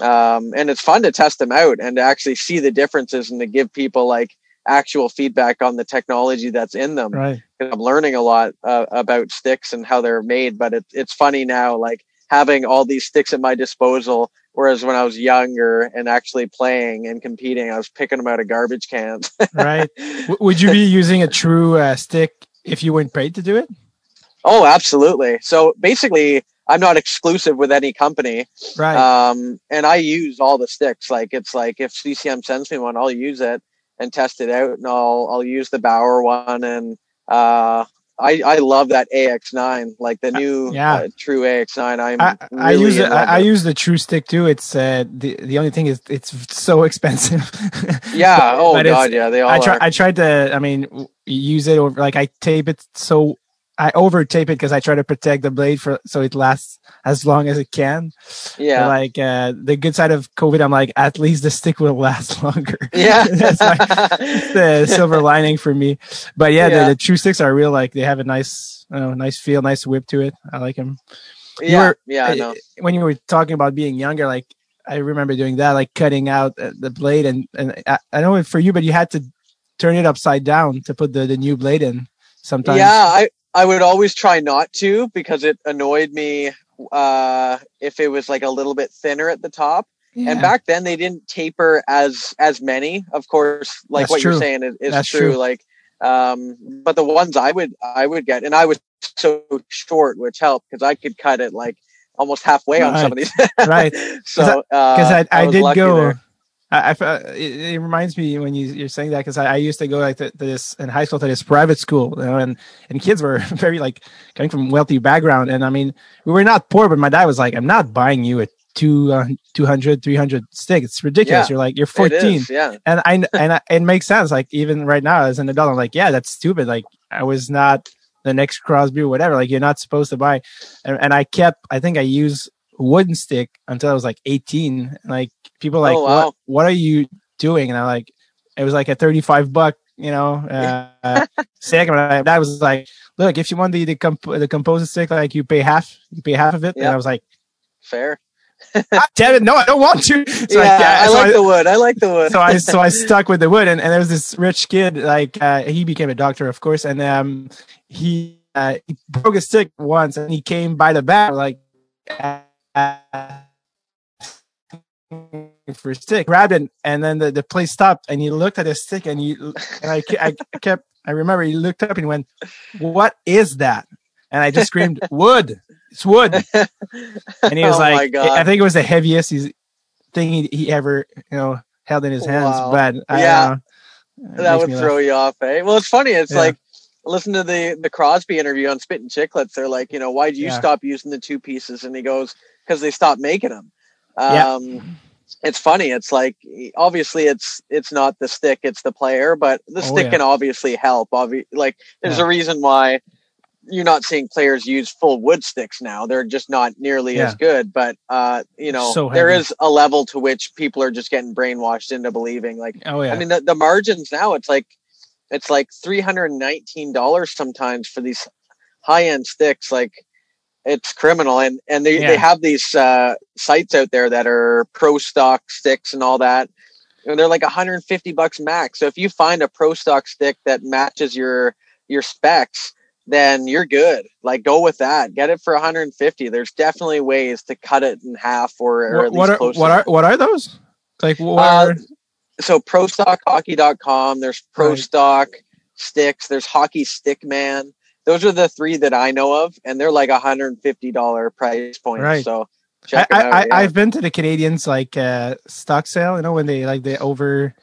um, and it's fun to test them out and to actually see the differences and to give people like actual feedback on the technology that's in them. Right. I'm learning a lot uh, about sticks and how they're made, but it, it's funny now, like having all these sticks at my disposal Whereas when I was younger and actually playing and competing, I was picking them out of garbage cans. right. W- would you be using a true uh, stick if you weren't paid to do it? oh, absolutely. So basically, I'm not exclusive with any company. Right. Um, and I use all the sticks. Like it's like if CCM sends me one, I'll use it and test it out, and I'll I'll use the Bauer one, and uh, I I love that AX9, like the new yeah. uh, true AX9. I'm I, I use it. I, I use the true stick too. It's uh, the the only thing is it's so expensive. Yeah. But- oh but god. Yeah. They all I try. I tried to. I mean, use it over. Like I tape it so. I over tape it because I try to protect the blade for so it lasts as long as it can. But, yeah. like uh, the good side of COVID, I'm like at least the stick will last longer. Yeah. That's like the silver lining for me. But yeah, Yeah. The, the true sticks are real. Like they have a nice, don't know, nice feel, nice whip to it. I like them. yeah. were- yeah. I know. when you were talking about being younger, like I remember doing that, like cutting out uh, the blade, and and I, I know for you, but you had to turn it upside down to put the the new blade in. Sometimes, Yeah, I I would always try not to because it annoyed me uh if it was like a little bit thinner at the top. Yeah. And back then they didn't taper as as many. Of course, like That's what true. you're saying is, is That's true. true. Like um but the ones I would I would get and I was so short which helped because I could cut it like almost halfway on some of these. right. so because uh, I, I, was did go. there. I, I it, it reminds me when you, you're saying that because I, I used to go like to, to this in high school to this private school, you know, and and kids were very like coming from wealthy background, and I mean we were not poor, but my dad was like, I'm not buying you a two uh, 200 300 stick. It's ridiculous. Yeah, you're like you're 14, is, yeah. and I and I, it makes sense. Like even right now as an adult, I'm like, yeah, that's stupid. Like I was not the next Crosby or whatever. Like you're not supposed to buy, and, and I kept. I think I used wooden stick until I was like 18. Like people like, Oh, wow. what what are you doing? And I'm like, it was like a 35 buck, you know, uh, stick. And my dad was like, look, if you want the the, comp- the composite stick, like you pay half, you pay half of it. And I was like, Fair. "God damn it, no, I don't want to. So yeah, I, so like the wood. I like the wood. so I so I stuck with the wood, and, and there was this rich kid, like uh, he became a doctor, of course, and um, he uh, he broke a stick once, and he came by the back like uh, for a stick, grabbed it, and then the, the place stopped, and he looked at the stick, and he and I, I kept I remember he looked up and he went, "What is that?" And I just screamed, "Wood! It's wood!" And he was Oh like, I think it was the heaviest thing he, he ever, you know, held in his hands. Wow. But I, Yeah. uh, that would throw laugh. you off, eh? Well, it's funny. It's Yeah. like listen to the the Crosby interview on Spittin' Chiclets. They're like, you know, why do you Yeah. stop using the two pieces? And he goes, because they stopped making them. Yeah. Um, it's funny. It's like obviously it's it's not the stick, it's the player, but the Oh, stick yeah. can obviously help. Obvi- like there's Yeah. a reason why you're not seeing players use full wood sticks now. They're just not nearly as good. But uh, you know, So there is a level to which people are just getting brainwashed into believing like Oh yeah. I mean, the, the margins now it's like it's like three hundred and nineteen dollars sometimes for these high end sticks. Like it's criminal, and and they Yeah. they have these uh, sites out there that are pro stock sticks and all that. And they're like 150 bucks max. So if you find a pro stock stick that matches your your specs, then you're good. Like go with that. Get it for 150. There's definitely ways to cut it in half or, or at what, what are what are what are those? Like what Uh, are, so prostockhockey.com there's pro Right. stock sticks there's hockey stick man those are the three that i know of and they're like a $150 price point Right. so I, check it out I yeah. I've been to the Canadiens like uh stock sale, you know, when they like they over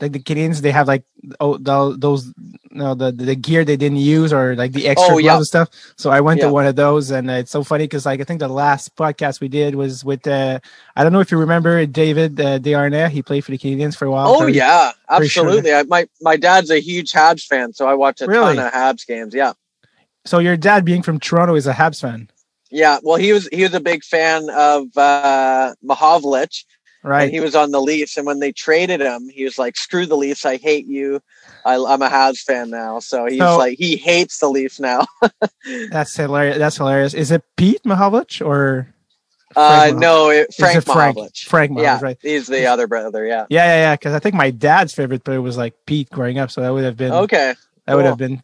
like the Canadiens they have like oh the, those you know the the gear they didn't use or like the extra Oh, gloves yeah. and stuff. So I went Yeah. to one of those and it's so funny because like I think the last podcast we did was with uh I don't know if you remember David uh, Desharnais. He played for the Canadiens for a while. oh Pretty- yeah pretty sure. absolutely I, my my dad's a huge habs fan so i watch a Really? ton of habs games yeah So your dad being from Toronto is a Habs fan, yeah well he was he was a big fan of uh Mahovlich, right? and he was on the Leafs. And when they traded him, he was like, "Screw the Leafs! I hate you. I, I'm a Habs fan now." So he's So- like, he hates the Leafs now. That's hilarious. That's hilarious. Is it Pete Mahovlich or Uh, Frank Mahovlich. no, it, Frank it Frank? Mahovlich. Frank Mahovlich, yeah, right? he's the other brother. Yeah. Yeah, yeah, yeah. Because I think my dad's favorite player was like Pete growing up, so that would have been Okay. that would have been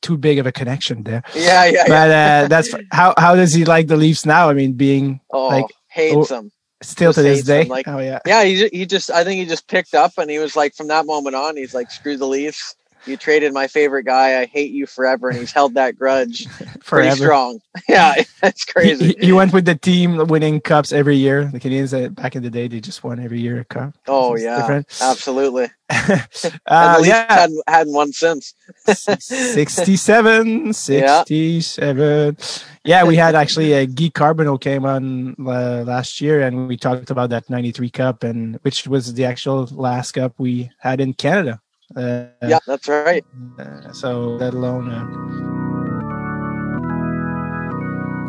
too big of a connection there. Yeah, yeah, yeah. But uh, that's how how does he like the Leafs now? I mean, being Oh, like, hates oh, him. Still to this day. like, oh yeah. Yeah, he he just I think he just picked up and he was like from that moment on he's like screw the Leafs. You traded my favorite guy. I hate you forever, and he's held that grudge pretty strong. Yeah, that's crazy. he- he went with the team winning cups every year. The Canadiens uh, back in the day, they just won every year a cup. Oh yeah, different. absolutely. uh, yeah, hadn't, hadn't won since. 67, 67. Yeah, we had actually a Guy Carbonneau came on uh, last year, and we talked about that '93 Cup, and which was the actual last cup we had in Canada. Uh, Yeah, that's right. uh, so let alone. uh,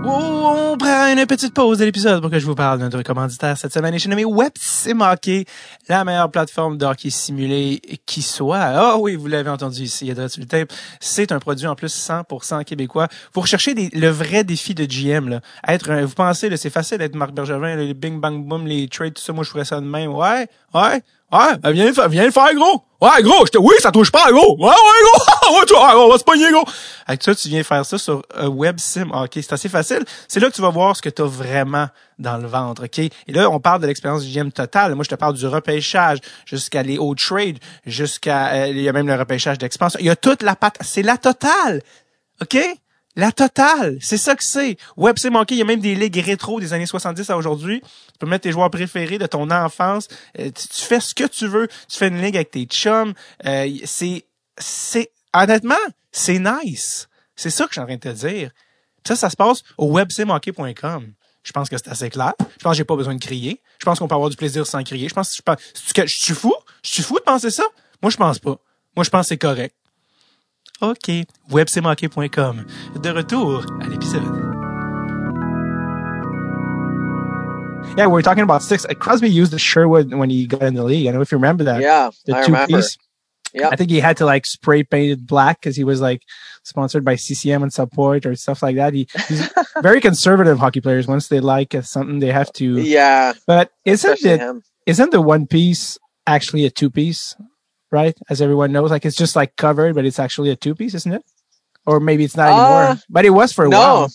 Oh, on prend une petite pause de l'épisode pour que je vous parle de notre commanditaire cette semaine. Et j'ai nommé Websim Hockey, la meilleure plateforme de hockey simulé qui soit. Ah oui, vous l'avez entendu ici, il y a de sur le tape. C'est un produit en plus 100% québécois. Vous recherchez des- le vrai défi de GM. Là. Être, un- vous pensez, là, c'est facile d'être Marc Bergevin, les bing bang boom, les trades, tout ça. Moi, je ferais ça de même. Ouais, ouais, ouais. Ben, viens, viens le faire, gros. Ouais, gros. Je te, oui, ça touche pas, gros. Ouais, ouais, gros. ouais, tu, ouais, on va se pogner, gros. Avec ça, tu viens faire ça sur euh, WebSim. OK, c'est assez facile. C'est là que tu vas voir ce que tu as vraiment dans le ventre, OK? Et là, on parle de l'expérience du GM total. Moi, je te parle du repêchage jusqu'à les hauts trades, jusqu'à euh, il y a même le repêchage d'expansion. Il y a toute la patte, c'est la totale. OK? La totale, c'est ça que c'est. Hockey, il y a même des ligues rétro des années 70 à aujourd'hui. Tu peux mettre tes joueurs préférés de ton enfance. Euh, tu, fais ce que tu veux. Tu fais une ligue avec tes chums. Euh, c'est, c'est, honnêtement, c'est nice. C'est ça que je suis en train de te dire. Ça, ça se passe au websimhockey.com. Je pense que c'est assez clair. Je pense que j'ai pas besoin de crier. Je pense qu'on peut avoir du plaisir sans crier. Je pense, je pense, je suis fou? Je suis fou de penser ça? Moi, je pense pas. Moi, je pense que c'est correct. OK. websimhockey.com. De retour à l'épisode. Yeah, we are talking about six. Crosby used the Sherwood when he got in the league. I don't know if you remember that. Yeah, the I two remember. piece. Yeah. I think he had to like spray paint it black because he was like sponsored by CCM and support or stuff like that. He, he's very conservative hockey players. Once they like uh, something, they have to. Yeah, But isn't especially it him. isn't the one piece actually a two piece, right? As everyone knows, like it's just like covered, but it's actually a two piece, isn't it? Or maybe it's not Uh, anymore. But it was for a no. while.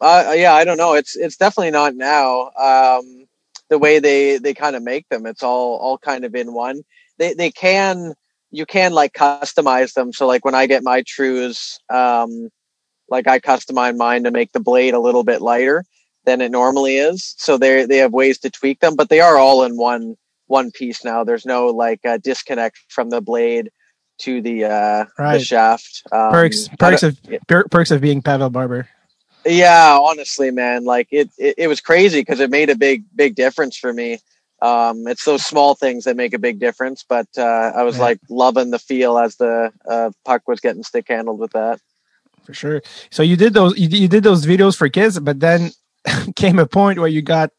Uh, yeah, I don't know. It's it's definitely not now. Um, the way they they kind of make them, it's all all kind of in one. They they can you can like customize them. So like when I get my trues, um, like I customize mine to make the blade a little bit lighter than it normally is. So they they have ways to tweak them, but they are all in one one piece now. There's no like uh, disconnect from the blade to the uh the shaft. Um, Perks perks of per, perks of being Pavel Barber. yeah honestly man like it it, it was crazy because it made a big big difference for me um it's those small things that make a big difference but uh i was Yeah. like loving the feel as the uh puck was getting stick handled with that for sure. So you did those you, you did those videos for kids, but then came a point where you got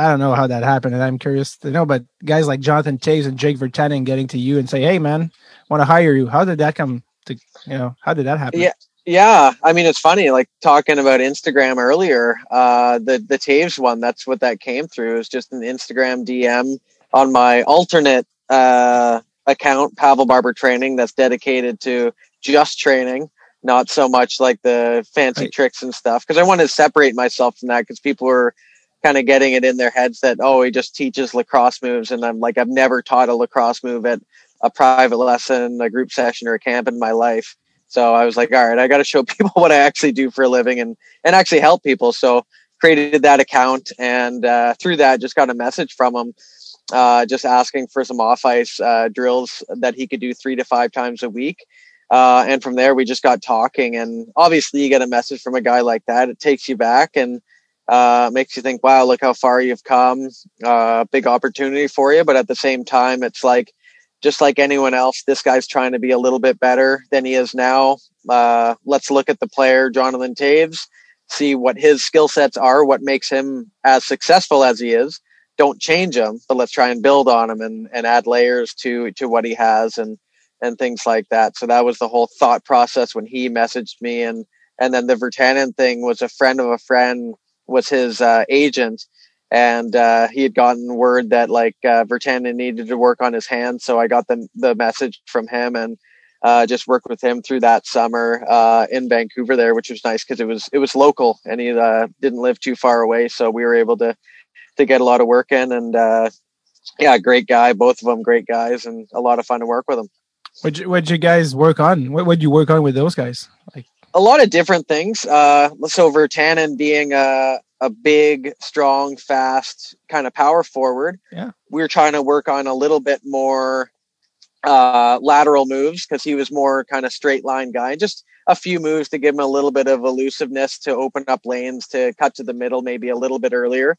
I don't know how that happened, and I'm curious to know. But guys like Jonathan Toews and Jake Virtanen getting to you and say, "Hey, man, want to hire you?" How did that come to you know? How did that happen? Yeah. yeah i mean it's funny like talking about instagram earlier uh the the Toews one that's what that came through is just an instagram dm on my alternate uh account pavel barber training that's dedicated to just training not so much like the fancy Right. tricks and stuff because i wanted to separate myself from that because people were kind of getting it in their heads that oh he just teaches lacrosse moves and i'm like i've never taught a lacrosse move at a private lesson a group session or a camp in my life so I was like, all right, I got to show people what I actually do for a living and and actually help people. So created that account and uh, through that just got a message from him, uh, just asking for some off ice uh, drills that he could do three to five times a week. Uh, and from there, we just got talking. And obviously, you get a message from a guy like that, it takes you back and uh, makes you think, wow, look how far you've come. Uh, big opportunity for you. But at the same time, it's like just like anyone else, this guy's trying to be a little bit better than he is now. Uh, let's look at the player, Jonathan Toews, see what his skill sets are, what makes him as successful as he is. Don't change him, but let's try and build on him and, and add layers to to what he has and and things like that. So that was the whole thought process when he messaged me and and then the Virtanen thing was a friend of a friend was his uh, agent and uh, he had gotten word that like uh, Virtanen needed to work on his hand, so I got the the message from him and uh, just worked with him through that summer uh, in Vancouver there, which was nice because it was it was local and he uh, didn't live too far away, so we were able to to get a lot of work in. And uh, yeah, great guy. Both of them great guys, and a lot of fun to work with them. What what you guys work on? What would you work on with those guys? Like a lot of different things. Uh, so Virtanen being a a big, strong, fast kind of power forward. Yeah, we were trying to work on a little bit more uh, lateral moves because he was more kind of straight line guy. Just a few moves to give him a little bit of elusiveness to open up lanes to cut to the middle maybe a little bit earlier.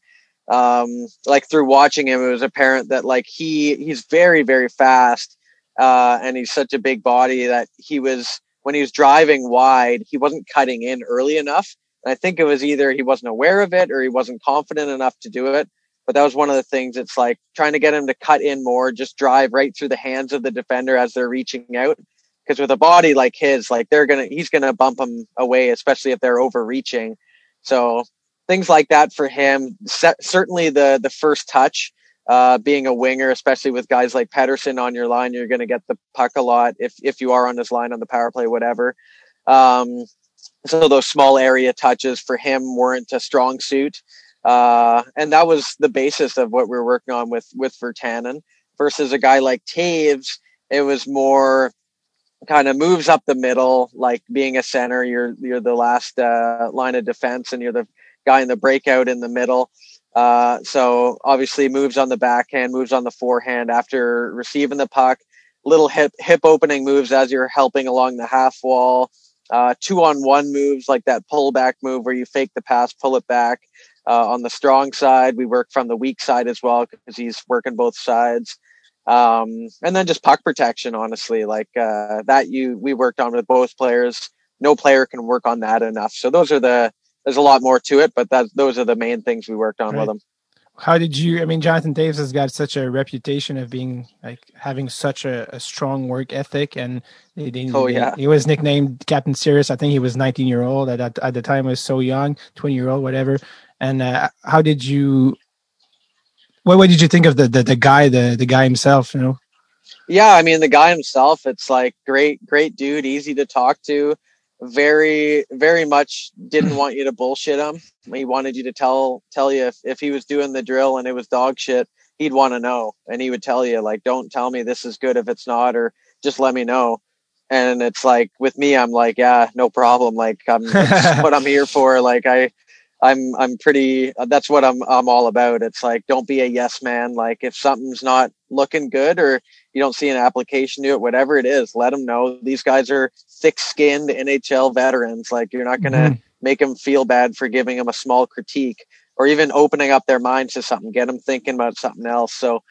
Um, like through watching him, it was apparent that like he he's very very fast, uh, and he's such a big body that he was when he was driving wide, he wasn't cutting in early enough. And I think it was either he wasn't aware of it or he wasn't confident enough to do it. But that was one of the things. It's like trying to get him to cut in more, just drive right through the hands of the defender as they're reaching out. Because with a body like his, like they're gonna, he's gonna bump them away, especially if they're overreaching. So things like that for him. certainly the the first touch, uh, being a winger, especially with guys like Pettersson on your line, you're going to get the puck a lot if if you are on his line on the power play, whatever. Um, so those small area touches for him weren't a strong suit. Uh, and that was the basis of what we were working on with with Virtanen versus a guy like Toews. It was more kind of moves up the middle, like being a center. You're you're the last uh, line of defense, and you're the guy in the breakout in the middle. Uh, so obviously moves on the backhand, moves on the forehand after receiving the puck. Little hip hip opening moves as you're helping along the half wall. Uh, two on one moves like that pullback move where you fake the pass, pull it back. Uh, on the strong side, we work from the weak side as well because he's working both sides. Um, and then just puck protection, honestly, like uh, that you we worked on with both players. No player can work on that enough. So those are the there's a lot more to it, but that those are the main things we worked on right. with him. How did you? I mean, Jonathan Toews has got such a reputation of being like having such a, a strong work ethic, and they, they, oh yeah, he was nicknamed Captain Serious. I think he was 19 year old at at, at the time. Was so young, 20 year old, whatever. And uh, how did you? What what did you think of the, the the guy the the guy himself? You know. Yeah, I mean the guy himself. It's like great great dude, easy to talk to very very much didn't want you to bullshit him. He wanted you to tell tell you if, if he was doing the drill and it was dog shit he'd want to know. And he would tell you like don't tell me this is good if it's not or just let me know. And it's like with me i'm like yeah no problem. Like i'm what i'm here for. Like i i'm i'm pretty that's what i'm i'm all about. It's like don't be a yes man. Like if something's not looking good or you don't see an application to it, whatever it is, let them know. These guys are thick skinned NHL veterans. Like you're not going to mm-hmm. make them feel bad for giving them a small critique or even opening up their minds to something, get them thinking about something else. So,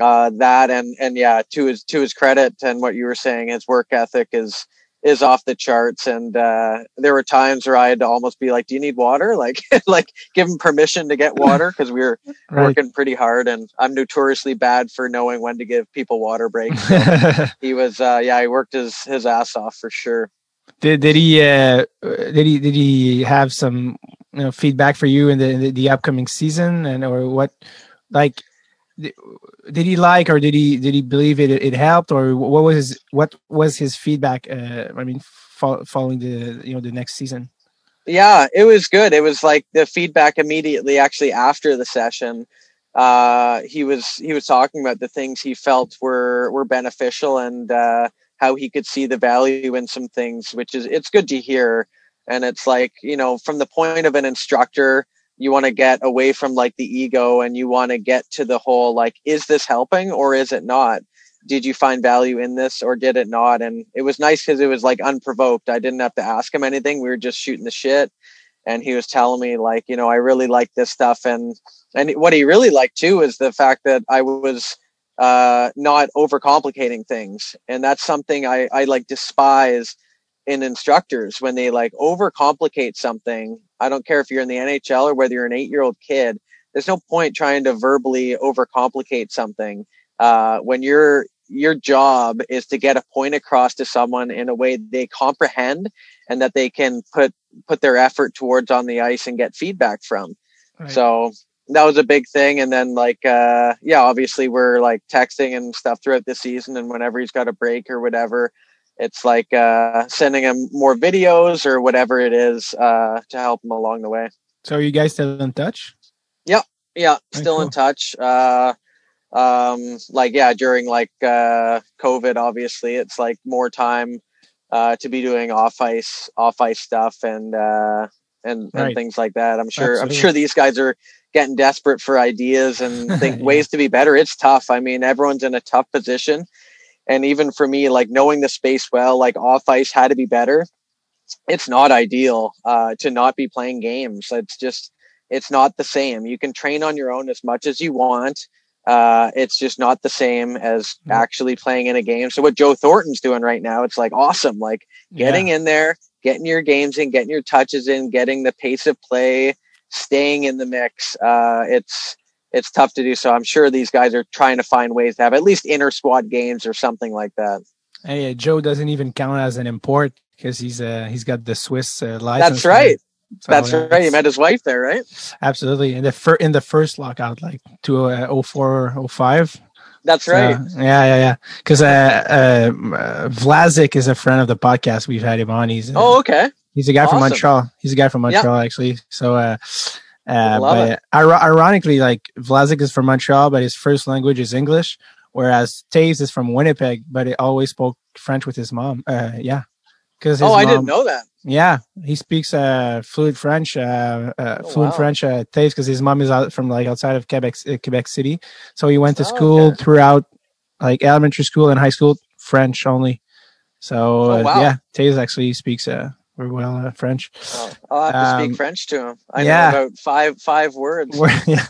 uh, that and, and yeah, to his, to his credit and what you were saying, his work ethic is, is off the charts. And uh, there were times where I had to almost be like, "Do you need water?" Like, like give him permission to get water because we were right. working pretty hard. And I'm notoriously bad for knowing when to give people water breaks. So he was, uh, yeah, he worked his his ass off for sure. Did did he uh, did he did he have some you know feedback for you in the, in the, the upcoming season and or what like did he like or did he did he believe it it helped? Or what was his what was his feedback uh, i mean fo- following the you know the next season? Yeah it was good. It was like the feedback immediately actually after the session uh, he was he was talking about the things he felt were were beneficial and uh, how he could see the value in some things which is it's good to hear. And it's like you know from the point of an instructor you want to get away from like the ego and you want to get to the whole like is this helping or is it not? Did you find value in this or did it not? And it was nice because it was like unprovoked. I didn't have to ask him anything. We were just shooting the shit. And he was telling me like you know i really like this stuff. And and what he really liked too is the fact that i was uh not overcomplicating things. And that's something i i like despise in instructors when they like overcomplicate something. I don't care if you're in the NHL or whether you're an eight year old kid. There's no point trying to verbally overcomplicate something. Uh, when your your job is to get a point across to someone in a way they comprehend and that they can put put their effort towards on the ice and get feedback from. Right. So that was a big thing. And then like uh, yeah, obviously we're like texting and stuff throughout the season and whenever he's got a break or whatever, it's like uh, sending him more videos or whatever it is uh, to help him along the way. So are you guys still in touch? Yep. Yeah, still in cool. touch. Uh, um, like yeah, during like uh, COVID, obviously, it's like more time uh, to be doing off ice, off ice stuff, and uh, and Right. and things like that. I'm sure. Absolutely. I'm sure these guys are getting desperate for ideas and think Yeah. ways to be better. It's tough. I mean, everyone's in a tough position, and even for me, like knowing the space well, like off ice had to be better. It's not ideal uh, to not be playing games. It's just it's not the same. You can train on your own as much as you want. Uh, it's just not the same as Mhm. actually playing in a game. So what Joe Thornton's doing right now, it's like awesome. Like getting in there, getting your games in, getting your touches in, getting the pace of play, staying in the mix. Uh, it's it's tough to do. So I'm sure these guys are trying to find ways to have at least inter squad games or something like that. Hey, uh, Joe doesn't even count as an import because he's uh he's got the Swiss uh, license. That's right. So, That's uh, right. He met his wife there, right? absolutely in the fir- in the first lockout, like to uh, 04, 05. That's So, right. yeah, yeah, yeah. Because uh, uh, Vlasic is a friend of the podcast. We've had him on. He's uh, Oh, okay. He's a guy from Montreal. He's a guy from Yeah. Montreal, actually. So, uh, uh, but ir- ironically, like Vlasic is from Montreal, but his first language is English, whereas Toews is from Winnipeg, but he always spoke French with his mom. Uh, yeah, because Oh, I didn't know that. Yeah, he speaks uh, fluent French, uh, uh, Oh, fluent wow. French uh, Toews because his mom is out from like outside of Quebec, uh, Quebec City. So he went to Oh, school okay. throughout, like elementary school and high school, French only. So Oh, uh, wow. yeah, Toews actually speaks very well uh, French. Oh, I'll have to Um, speak French to him. I yeah. know about five five words. Yeah,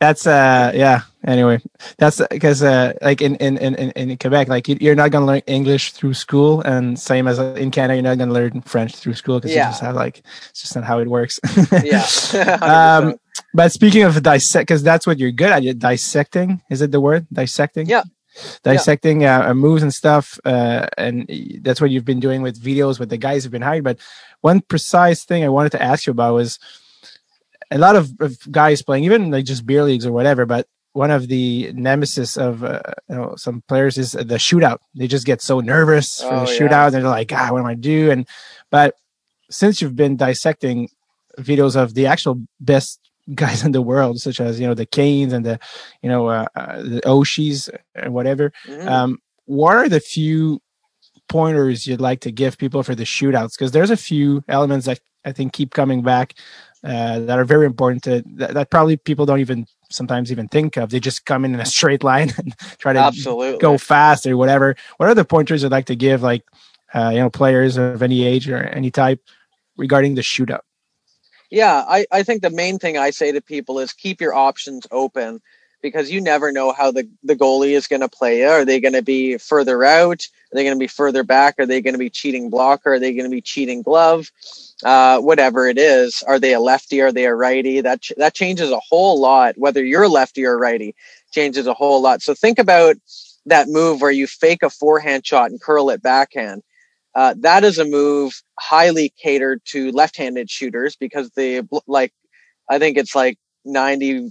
that's uh yeah anyway that's because uh like in in in in- quebec like you- you're not gonna learn english through school and same as uh, in canada you're not gonna learn french through school because Yeah. you just have like it's just not how it works yeah. 100%. um but speaking of dissect because that's what you're good at you're dissecting is it the word dissecting Yeah. Dissecting uh, uh, moves and stuff uh and that's what you've been doing with videos with the guys who've been hired but one precise thing i wanted to ask you about was a lot of, of guys playing, even like just beer leagues or whatever. But one of the nemesis of uh, you know some players is the shootout. They just get so nervous for Oh, the yeah. shootout. And they're like, ah, what am I do? And but since you've been dissecting videos of the actual best guys in the world, such as you know the Kanes and the you know uh, uh, the Oshies and whatever, Mhm. um, what are the few pointers you'd like to give people for the shootouts? Because there's a few elements that I think keep coming back uh, that are very important to that, that probably people don't even sometimes even think of. They just come in in a straight line and try to Absolutely. go fast or whatever. What are the pointers you'd like to give, like uh, you know, players of any age or any type regarding the shootout? Yeah, I, I think the main thing I say to people is keep your options open because you never know how the, the goalie is going to play. Are they going to be further out? Are they going to be further back? Are they going to be cheating blocker? Are they going to be cheating glove? Uh, whatever it is, are they a lefty? Are they a righty? That ch- that changes a whole lot. Whether you're lefty or righty changes a whole lot. So think about that move where you fake a forehand shot and curl it backhand. Uh, that is a move highly catered to left-handed shooters because the like. I think it's like 95%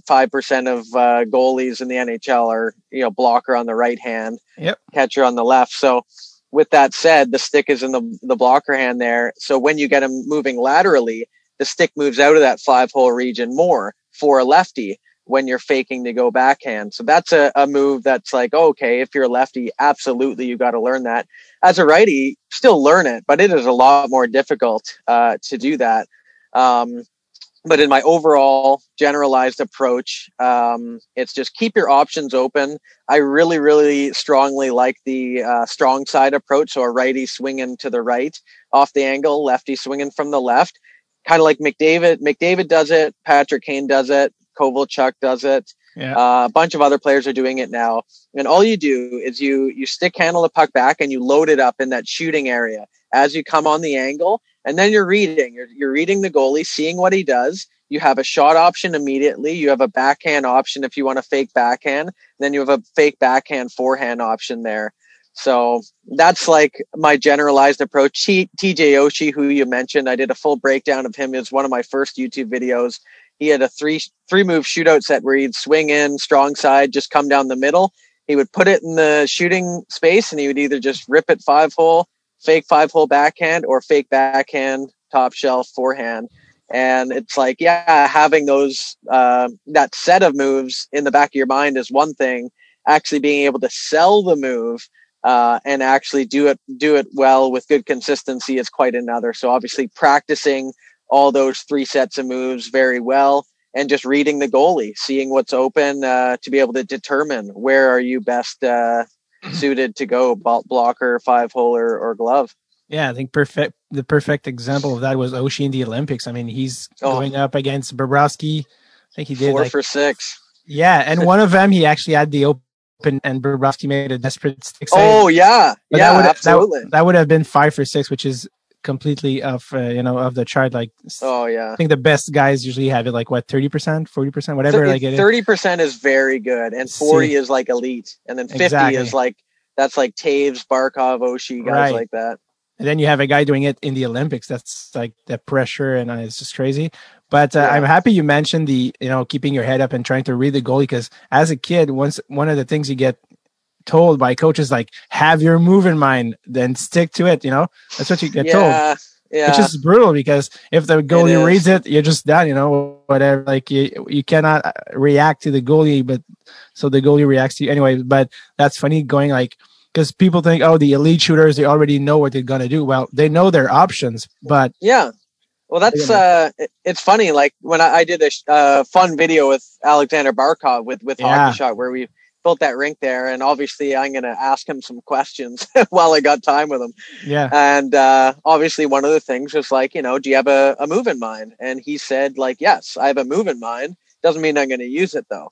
of uh, goalies in the NHL are, you know, blocker on the right hand, Yep. catcher on the left. So with that said, the stick is in the, the blocker hand there. So when you get him moving laterally, the stick moves out of that five hole region more for a lefty when you're faking to go backhand. So that's a, a move that's like, okay, if you're a lefty, absolutely, you got to learn that. As a righty, still learn it, but it is a lot more difficult uh, to do that. Um, but in my overall generalized approach, um, it's just keep your options open. I really, really strongly like the uh, strong side approach. So a righty swinging to the right off the angle, lefty swinging from the left. Kind of like McDavid. McDavid does it. Patrick Kane does it. Kovalchuk does it. Yeah. Uh, a bunch of other players are doing it now. And all you do is you you stick handle the puck back and you load it up in that shooting area as you come on the angle, and then you're reading. You're you're reading the goalie, seeing what he does. You have a shot option immediately. You have a backhand option if you want to fake backhand. Then you have a fake backhand forehand option there. So that's like my generalized approach. T- TJ Oshie, who you mentioned, I did a full breakdown of him. It's one of my first YouTube videos. He had a three three move shootout set where he'd swing in strong side, just come down the middle. He would put it in the shooting space, and he would either just rip it five hole, fake five hole backhand, or fake backhand top shelf forehand. And it's like, yeah, having those uh, that set of moves in the back of your mind is one thing. Actually, being able to sell the move uh, and actually do it do it well with good consistency is quite another. So obviously, practicing all those three sets of moves very well and just reading the goalie, seeing what's open uh, to be able to determine where are you best uh, suited to go, blocker, five holer, or glove. Yeah, I think perfect. The perfect example of that was Oshie in the Olympics. I mean, he's oh. going up against Bobrovsky. I think he did four like, for six. Yeah, and one of them he actually had the open, and Bobrovsky made a desperate stick save. Oh yeah, but yeah, that absolutely. That, that would have been five for six, which is completely of uh, you know of the chart like oh yeah i think the best guys usually have it like what 30% 40% whatever so like 30% is very good and 40 See. is like elite and then 50 exactly. is like that's like Toews Barkov, Oshie, guys right. like that. And then you have a guy doing it in the Olympics. That's like the pressure, and uh, it's just crazy. But uh, yeah. I'm happy you mentioned the you know keeping your head up and trying to read the goalie because as a kid, once one of the things you get told by coaches like have your move in mind, then stick to it. You know that's what you get yeah. told. Yeah. Which is brutal because if the goalie reads it, you're just done, you know, whatever. Like you, you cannot uh, react to the goalie, but so the goalie reacts to you anyway. But that's funny going like, because people think, oh, the elite shooters, they already know what they're going to do. Well, they know their options, but. Yeah. Well, that's, uh, it's funny. Like when I, I did a uh, fun video with Alexander Barkov with, with yeah. Hockey Shot where we built that rink there. And obviously I'm going to ask him some questions while I got time with him. Yeah. And, uh, obviously one of the things was like, you know, do you have a, a move in mind? And he said like, yes, I have a move in mind. Doesn't mean I'm going to use it though.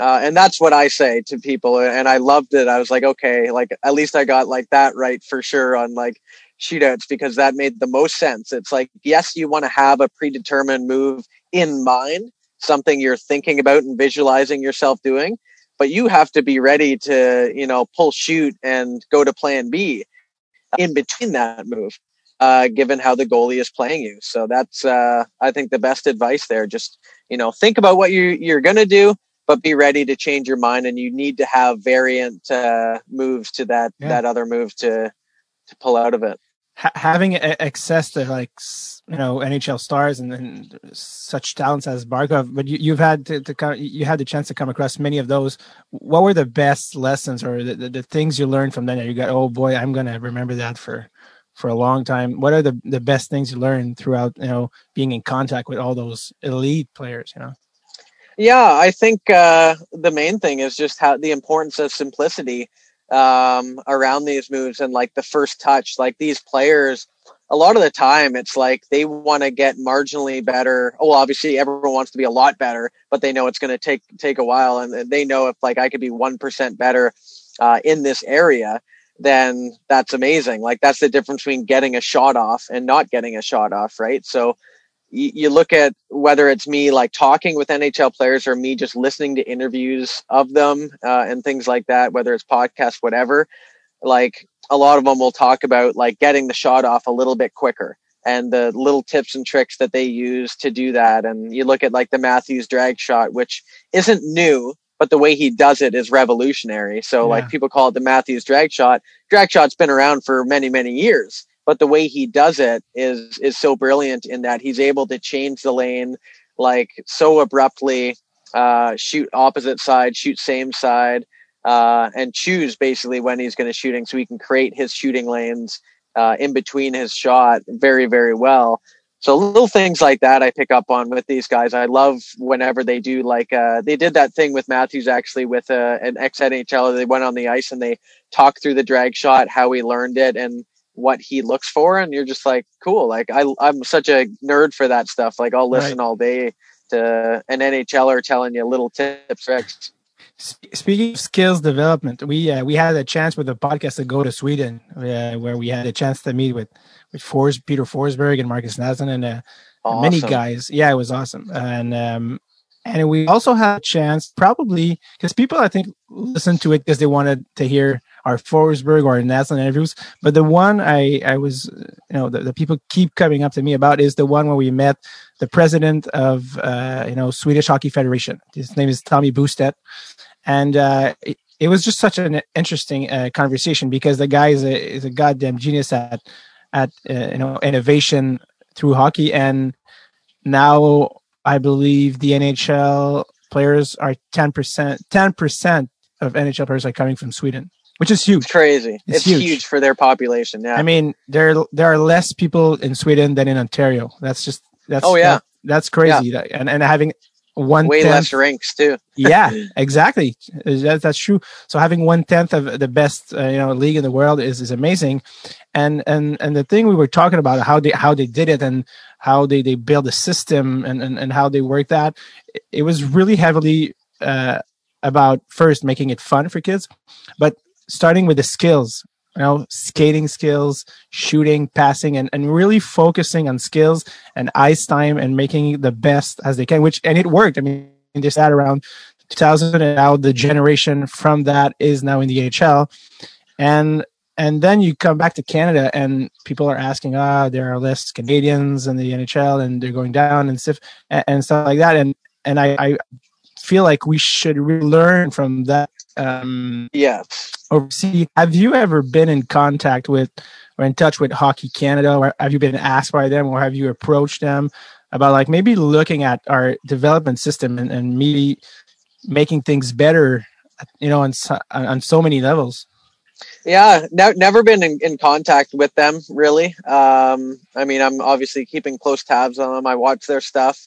Uh, and that's what I say to people. And I loved it. I was like, okay, like at least I got like that right for sure on like shootouts because that made the most sense. It's like, yes, you want to have a predetermined move in mind, something you're thinking about and visualizing yourself doing, but you have to be ready to, you know, pull shoot and go to plan B in between that move. Uh, given how the goalie is playing you. So that's, uh, I think the best advice there. Just, you know, think about what you, you're going to do, but be ready to change your mind and you need to have variant uh, moves to that yeah. that other move to to pull out of it H- having access to like you know nhl stars and, and such talents as barkov but you, have had to, to come, you had the chance to come across many of those. What were the best lessons or the, the, the things you learned from them that you got oh boy i'm gonna remember that for for a long time what are the, the best things you learned throughout you know being in contact with all those elite players you know? Yeah, I think uh, the main thing is just how the importance of simplicity um, around these moves and like the first touch. Like these players, a lot of the time, it's like they want to get marginally better. Well, obviously, everyone wants to be a lot better, but they know it's going to take take a while, and they know if like I could be one percent better uh, in this area, then that's amazing. Like that's the difference between getting a shot off and not getting a shot off, right? So you, look at whether it's me like talking with NHL players or me just listening to interviews of them uh, and things like that, whether it's podcast, whatever. Like a lot of them will talk about like getting the shot off a little bit quicker and the little tips and tricks that they use to do that. And you look at like the Matthews drag shot, which isn't new, but the way he does it is revolutionary. So yeah. like people call it the Matthews drag shot. Drag shot's been around for many, many years but the way he does it is is so brilliant in that he's able to change the lane like so abruptly uh, shoot opposite side shoot same side uh, and choose basically when he's going to shooting so he can create his shooting lanes uh, in between his shot very very well. So little things like that i pick up on with these guys. I love whenever they do like uh, they did that thing with matthews actually with uh, an ex nhl they went on the ice and they talked through the drag shot how he learned it and what he looks for and you're just like cool like I, i'm such a nerd for that stuff like i'll listen right. all day to an nhler telling you little tips tricks Speaking of skills development, we uh, we had a chance with the podcast to go to Sweden, uh, where we had a chance to meet with with Fors, Peter Forsberg and Marcus Naslund and uh, awesome. many guys. Yeah, it was awesome, and um, and we also had a chance, probably because people I think listened to it because they wanted to hear our Forsberg or Naslund interviews. But the one I, I was, you know, the, the, people keep coming up to me about is the one where we met the president of, uh, you know, Swedish Hockey Federation. His name is Tommy Boustedt. And uh, it, it, was just such an interesting uh, conversation because the guy is a, is a goddamn genius at, at uh, you know, innovation through hockey. And now I believe the NHL players are 10%, 10% of NHL players are coming from Sweden, which is huge. It's crazy. It's It's, huge. huge. for their population. Yeah. I mean, there there are less people in Sweden than in Ontario. That's just that's Oh, yeah. that- that's crazy. That- And and having one way tenth- less ranks too. yeah, exactly. That, that's true. So having one tenth of the best uh, you know league in the world is is amazing, and and and the thing we were talking about how they how they did it and how they they build a system and and, and how they work that it- it was really heavily uh, about first making it fun for kids, but starting with the skills. You know, skating skills, shooting, passing, and, and really focusing on skills and ice time and making the best as they can, which, and it worked. I mean, they sat around 2000 and now the generation from that is now in the HL. And, and then you come back to Canada and people are asking, ah, there are less Canadians in the NHL and they're going down and stuff and, stuff like that. And, and I, I feel like we should learn from that. Um, Yeah. overseas. Have you ever been in contact with or in touch with Hockey Canada, or have you been asked by them, or have you approached them about like maybe looking at our development system and, and maybe making things better, you know, on so, on so many levels? Yeah, ne- never been in, in contact with them really. Um, I mean, I'm obviously keeping close tabs on them. I watch their stuff.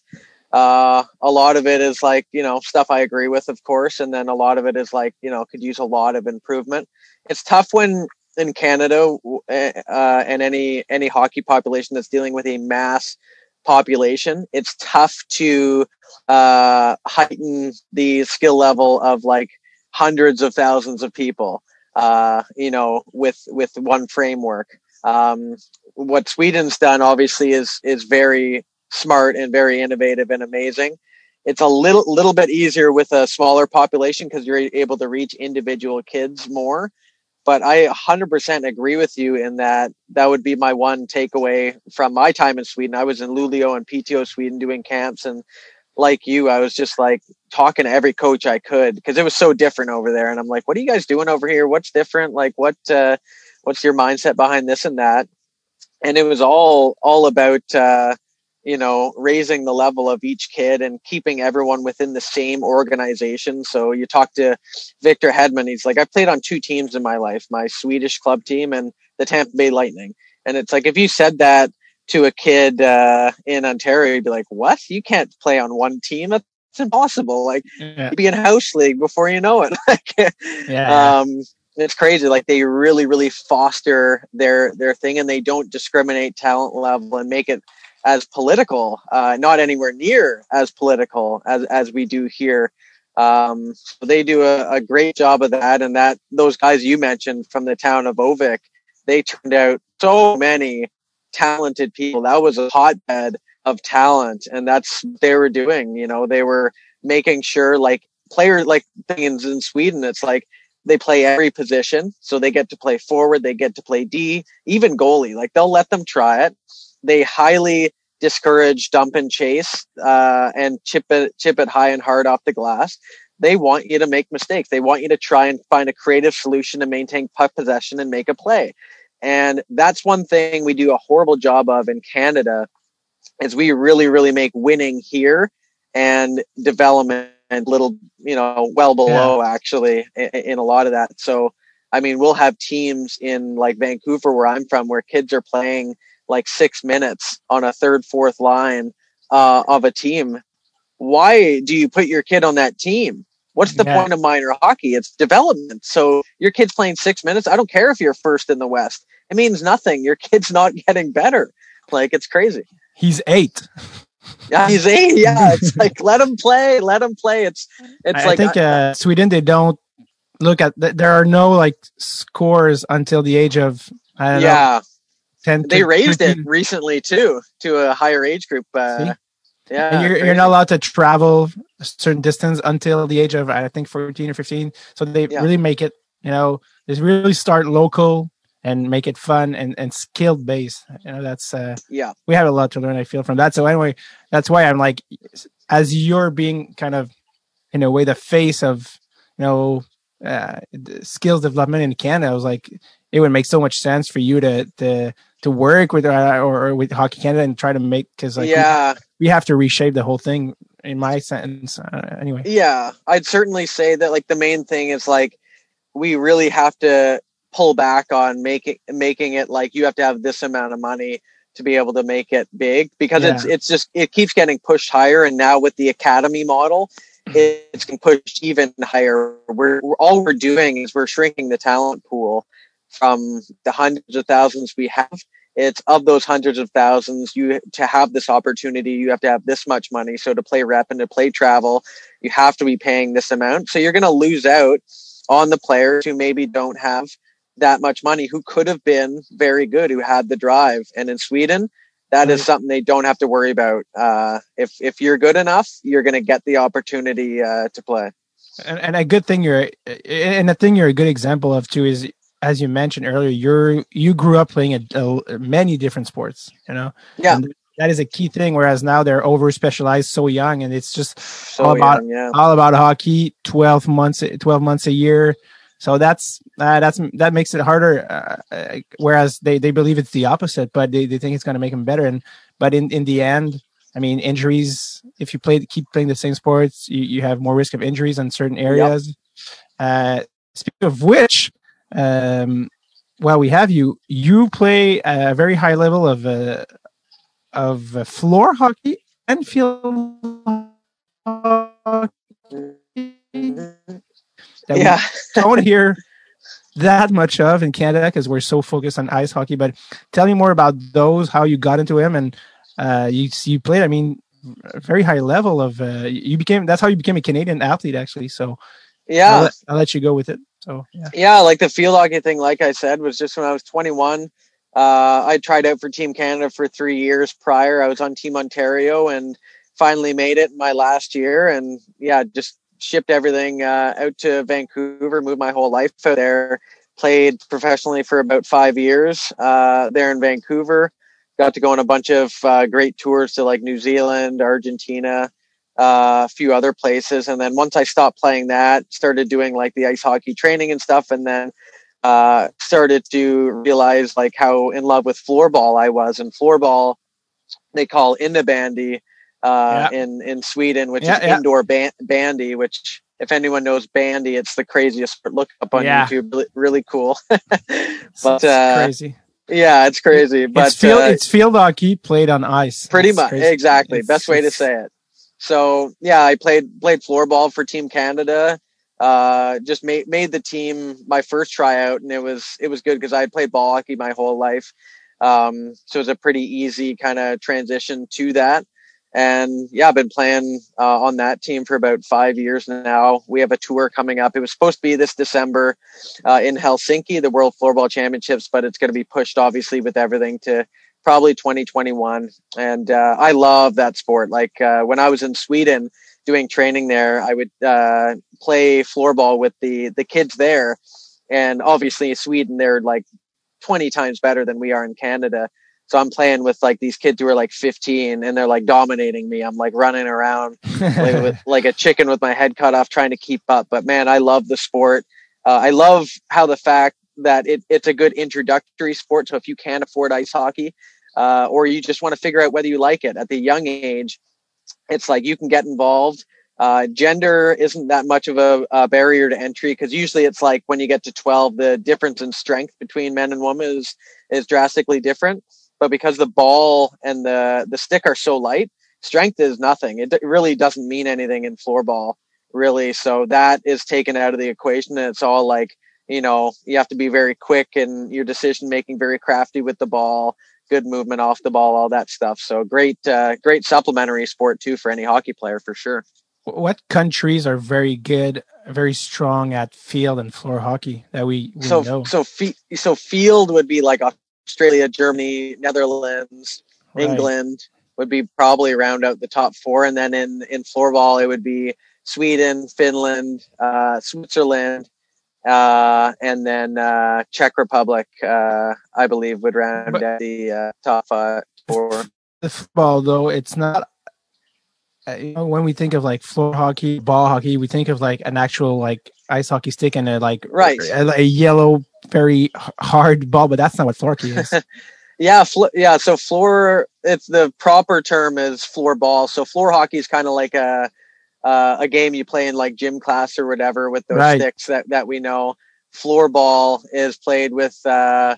Uh, a lot of it is like you know stuff I agree with, of course, and then a lot of it is like you know could use a lot of improvement. It's tough when in Canada eh, uh, and any any hockey population that's dealing with a mass population. It's tough to uh, heighten the skill level of like hundreds of thousands of people uh, you know, with with one framework. Um, what Sweden's done, obviously, is is very smart and very innovative and amazing. It's a little little bit easier with a smaller population because you're able to reach individual kids more. But I 100% agree with you in that that would be my one takeaway from my time in Sweden. I was in Luleå and Piteå Sweden doing camps and like you, I was just like talking to every coach I could because it was so different over there. And I'm like, what are you guys doing over here? What's different? Like, what, uh, what's your mindset behind this and that? And it was all, all about, uh, you know, raising the level of each kid and keeping everyone within the same organization. So you talk to Victor Hedman, he's like, I've played on two teams in my life, my Swedish club team and the Tampa Bay Lightning. And it's like, if you said that to a kid uh, in Ontario, you'd be like, "What? You can't play on one team? That's impossible! Like Yeah, you'd be in house league before you know it." like, yeah, um, it's crazy. Like they really, really foster their their thing, and they don't discriminate talent level and make it as political. Uh, not anywhere near as political as as we do here. Um, so they do a, a great job of that, and that those guys you mentioned from the town of Ovik, they turned out so many talented people. That was a hotbed of talent, and that's what they were doing. You know, they were making sure like players like things in Sweden. It's like they play every position, so they get to play forward, they get to play D, even goalie. Like they'll let them try it. They highly discourage dump and chase uh, and chip it chip it high and hard off the glass. They want you to make mistakes. They want you to try and find a creative solution to maintain puck possession and make a play. And that's one thing we do a horrible job of in Canada is we really, really make winning here and development little, you know, well below actually in, in a lot of that. So, I mean, we'll have teams in like Vancouver where I'm from where kids are playing like six minutes on a third, fourth line uh, of a team. Why do you put your kid on that team? What's the Yeah. point of minor hockey? It's development. So your kid's playing six minutes. I don't care if you're first in the West. It means nothing. Your kid's not getting better. Like it's crazy. he's eight. Yeah, he's eight. Yeah, it's like let him play. Let him play. It's it's I like think uh, Sweden they don't look at th- there are no like scores until the age of I don't know yeah. ten. They to raised it recently too to a higher age group. Uh, yeah, and you're, you're not allowed to travel a certain distance until the age of I think 14 or 15. So they Yeah. really make it, you know, they really start local and make it fun and, and skilled based. You know, that's uh, yeah, we have a lot to learn. I feel from that. So anyway, that's why I'm like, as you're being kind of in a way the face of you know uh, skills development in Canada, I was like, it would make so much sense for you to to to work with uh, or, or with Hockey Canada and try to make because like yeah. we have to reshape the whole thing. In my sentence, uh, anyway. Yeah, I'd certainly say that like the main thing is like we really have to pull back on making making it like you have to have this amount of money to be able to make it big because Yeah. it's it's just it keeps getting pushed higher and now with the academy model it's getting pushed even higher we're, we're all we're doing is we're shrinking the talent pool from the hundreds of thousands we have it's of those hundreds of thousands you to have this opportunity you have to have this much money. So to play rep and to play travel you have to be paying this amount. So you're going to lose out on the players who maybe don't have that much money who could have been very good who had the drive. And in sweden that is something they don't have to worry about. Uh, if if you're good enough you're going to get the opportunity uh, to play. And, and a good thing you're and the thing you're a good example of too is as you mentioned earlier you're you grew up playing a, a- many different sports you know? Yeah. And that is a key thing whereas now they're over specialized so young and it's just so All about- young, yeah. all about hockey 12 months 12 months a year. So that's uh, that's that makes it harder uh, uh, whereas they they believe it's the opposite but they, they think it's going to make them better. And but in in the end i mean injuries if you play keep playing the same sports you, you have more risk of injuries in certain areas. Uh speaking of which um while we have you you play a very high level of uh of uh, floor hockey and field hockey that we yeah don't hear that much of in Canada because we're so focused on ice hockey. But tell me more about those, how you got into him, and uh, you you played. I mean, a very high level of. Uh, you became that's how you became a Canadian athlete, actually. So yeah I'll, let, I'll let you go with it. So yeah, yeah, like the field hockey thing, like I said, was just when I was 21. Uh, I tried out for Team Canada for three years prior. I was on Team Ontario and finally made it my last year. And yeah, just shipped everything uh, out to Vancouver, moved my whole life out there, played professionally for about five years uh, there in Vancouver. Got to go on a bunch of uh, great tours to like New Zealand, Argentina, uh, a few other places. And then once I stopped playing that, started doing like the ice hockey training and stuff. And then uh, started to realize like how in love with floorball I was. And floorball, they call innebandy uh, in, in Sweden, which Yeah, is yeah. indoor ban- bandy, which if anyone knows bandy, it's the craziest. Look up on Yeah. YouTube. Really, cool. But uh, crazy. yeah, it's crazy. But it's field uh, it's field hockey played on ice. pretty It's much crazy. exactly It's- best way to say it so yeah i played played floorball for team canada. Uh just made made the team my first tryout and it was it was good because i played ball hockey my whole life. Um so it was a pretty easy kind of transition to that. And yeah i've been playing uh, on that team for about five years now. We have a tour coming up. It was supposed to be this december uh, in helsinki the world floorball championships but it's going to be pushed obviously with everything to probably 2021 and uh, i love that sport. Like uh, when i was in sweden doing training there i would uh, play floorball with the the kids there. And obviously in sweden they're like 20 times better than we are in canada. So i'm playing with like these kids who are like 15 and they're like dominating me. I'm like running around like, with, like a chicken with my head cut off trying to keep up. But man i love the sport. Uh, i love how the fact that it, it's a good introductory sport so if you can't afford ice hockey uh, or you just want to figure out whether you like it at the young age it's like you can get involved. Uh, gender isn't that much of a, a barrier to entry because usually it's like when you get to 12 the difference in strength between men and women is is drastically different. But because the ball and the the stick are so light strength is nothing. It d- really doesn't mean anything in floorball really. So that is taken out of the equation and it's all like you know you have to be very quick and your decision making very crafty with the ball good movement off the ball all that stuff so great uh, great supplementary sport too for any hockey player for sure what countries are very good, very strong at field and floor hockey that we, we so know? so fe- so field would be like australia germany netherlands Right. England would be probably round out the top four, and then in in floorball it would be Sweden, Finland, uh, Switzerland, uh, and then uh, Czech Republic. Uh, I believe would round But- out the uh, top four. the football though it's not uh, you know, when we think of like floor hockey ball hockey we think of like an actual like ice hockey stick and a like Right. a, a yellow very hard ball but that's not what floor hockey is Yeah, fl- yeah. So floor, it's the proper term is floor ball. So floor hockey is kind of like a uh, a game you play in like gym class or whatever with those Right. sticks that that we know. Floor ball is played with uh,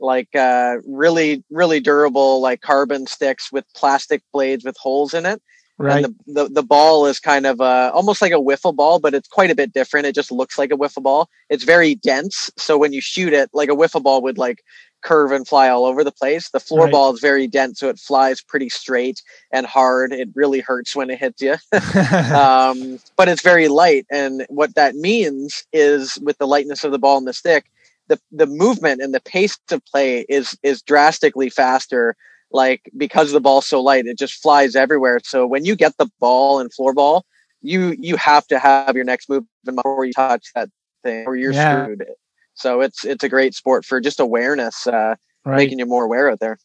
like uh, really really durable like carbon sticks with plastic blades with holes in it. Right. And the, the the ball is kind of uh, almost like a wiffle ball, but it's quite a bit different. It just looks like a wiffle ball. It's very dense, so when you shoot it, like a wiffle ball would like curve and fly all over the place. The floor Right. ball is very dense, so it flies pretty straight and hard. It really hurts when it hits you. um, but it's very light, and what that means is with the lightness of the ball and the stick, the the movement and the pace of play is is drastically faster. Like because the ball's so light, it just flies everywhere. So when you get the ball and floor ball, you you have to have your next move before you touch that thing, or you're Yeah. screwed. So it's it's a great sport for just awareness, uh, right. making you more aware out there.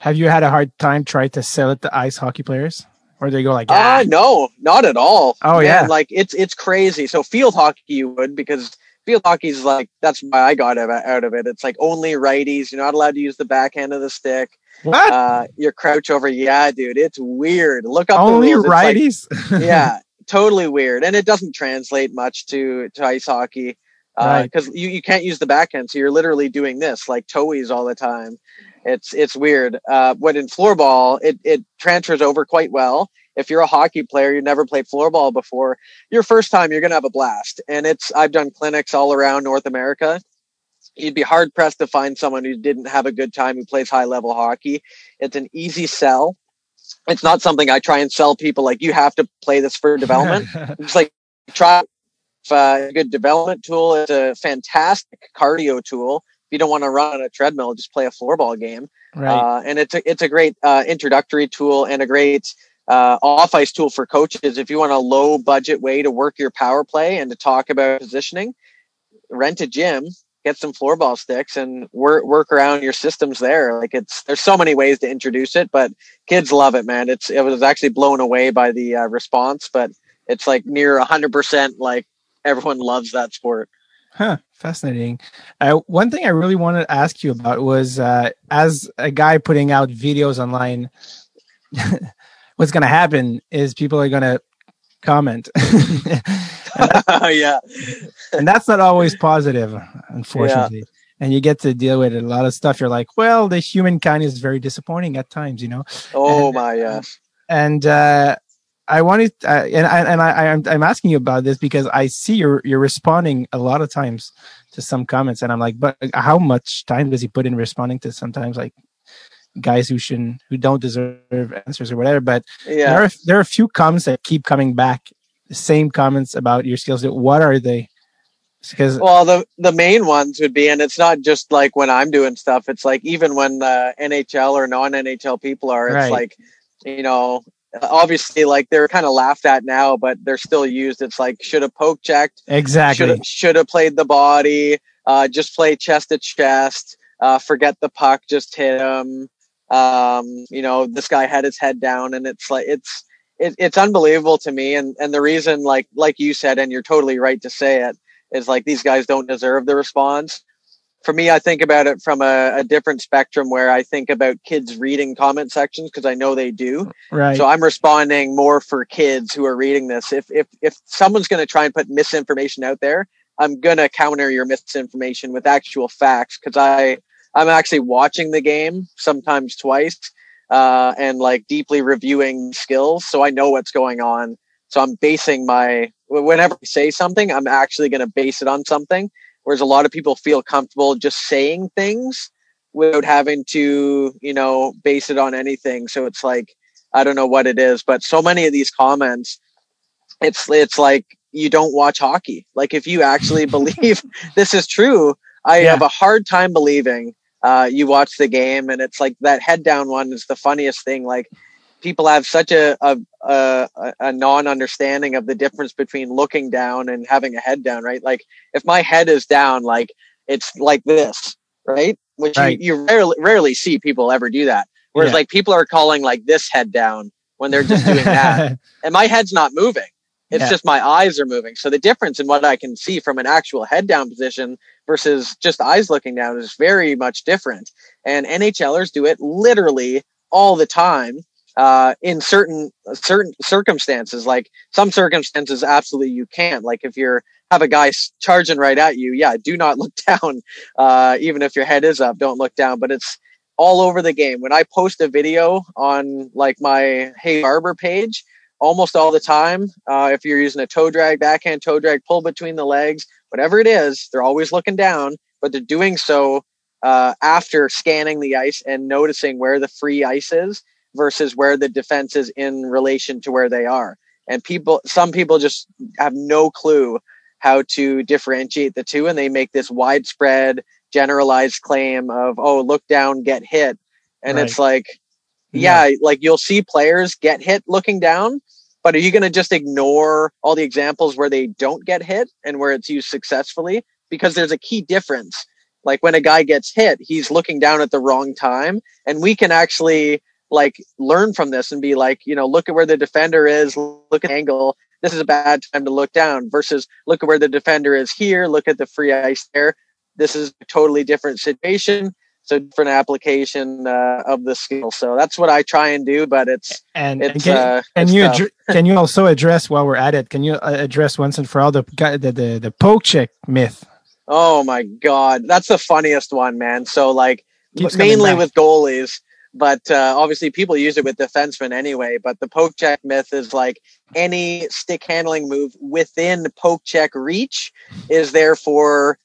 Have you had a hard time trying to sell it to ice hockey players? Or they go like, Uh ah, no, not at all. Oh, yeah. like it's it's crazy. So field hockey you would because field hockey is like that's why I got out of- it. It's like only righties. You're not allowed to use the backhand of the stick. what? Uh, you're crouch over. Yeah, dude, it's weird. Look up Only the rules. Like- righties? yeah, totally weird, and it doesn't translate much to to ice hockey Right. because you, you can't use the backhand, so you're literally doing this like toeies all the time. It's it's weird. Uh, but in floorball, it it transfers over quite well. If you're a hockey player, you've never played floorball before, your first time you're gonna have a blast. And it's I've done clinics all around North America. You'd be hard pressed to find someone who didn't have a good time who plays high level hockey. It's an easy sell. It's not something I try and sell people like you have to play this for development. It's like try uh, a good development tool. It's a fantastic cardio tool. If you don't want to run on a treadmill, just play a floorball game. right. Uh, and it's a, it's a great uh, introductory tool and a great uh, off ice tool for coaches. If you want a low budget way to work your power play and to talk about positioning, rent a gym, get some floorball sticks, and work work around your systems there. Like it's there's so many ways to introduce it, but kids love it, man. It's it was actually blown away by the uh, response, but it's like near hundred percent. Like everyone loves that sport. Huh, fascinating. Uh, one thing I really wanted to ask you about was uh, as a guy putting out videos online, what's going to happen is people are going to comment. yeah, and that's not always positive, unfortunately. And you get to deal with a lot of stuff. You're like, well, the humankind is very disappointing at times, you know. Oh And- my gosh. and uh, I wanted, uh, and I, and I, I'm, I'm asking you about this because I see you're you're responding a lot of times to some comments, and I'm like, but how much time does he put in responding to sometimes like guys who shouldn't, who don't deserve answers or whatever? But Yeah. there are there are a few comments that keep coming back, the same comments about your skills. What are they? Because Well, the the main ones would be, and it's not just like when I'm doing stuff. It's like even when uh, NHL or non NHL people are. It's Right. like, you know, obviously, like they're kind of laughed at now, but they're still used. It's like should have poke checked, exactly, should have played the body, uh, just play chest to chest, uh, forget the puck, just hit him. Um, you know, this guy had his head down, and it's like it's it, it's unbelievable to me. And and the reason, like like you said, and you're totally right to say it, is like these guys don't deserve the response. For me, I think about it from a, a different spectrum where I think about kids reading comment sections because I know they do. right? So I'm responding more for kids who are reading this. If if if someone's going to try and put misinformation out there, I'm going to counter your misinformation with actual facts because I I'm actually watching the game sometimes twice uh, and like deeply reviewing skills, so I know what's going on. So I'm basing my whenever I say something, I'm actually going to base it on something. Whereas a lot of people feel comfortable just saying things without having to, you know, base it on anything. So it's like I don't know what it is, but so many of these comments, it's it's like you don't watch hockey. Like if you actually believe this is true, I Yeah. have a hard time believing uh, you watch the game, and it's like that head down one is the funniest thing. Like people have such a a, a, a non understanding of the difference between looking down and having a head down. Right? Like if my head is down, like it's like this, right? Which Right. you, you rarely rarely see people ever do that. Whereas Yeah. like people are calling like this head down when they're just doing that, and my head's not moving. It's Yeah. just my eyes are moving. So the difference in what I can see from an actual head down position versus just eyes looking down is very much different. And NHLers do it literally all the time uh, in certain certain circumstances. Like some circumstances, absolutely you can't. Like if you're have a guy charging right at you, yeah, do not look down. Uh, even if your head is up, don't look down. But it's all over the game. When I post a video on like my Hey Barber page, almost all the time, uh, if you're using a toe drag, backhand toe drag, pull between the legs, whatever it is, they're always looking down, but they're doing so uh, after scanning the ice and noticing where the free ice is versus where the defense is in relation to where they are. And people, some people just have no clue how to differentiate the two, and they make this widespread, generalized claim of, "Oh, look down, get hit," and Right. it's like, yeah, like you'll see players get hit looking down, but are you going to just ignore all the examples where they don't get hit and where it's used successfully? Because there's a key difference. Like when a guy gets hit, he's looking down at the wrong time, and we can actually like learn from this and be like, you know, look at where the defender is, look at the angle. This is a bad time to look down versus look at where the defender is here, look at the free ice there. This is a totally different situation. So different application uh, of the skill. So that's what I try and do, but it's And, and it's can, uh, can it's you can you also address while we're at it? Can you uh, address once and for all the guy- the the, the poke check myth? Oh my god, that's the funniest one, man. So like mainly with goalies, but uh, obviously people use it with defensemen anyway. But the poke check myth is like any stick handling move within poke check reach is therefore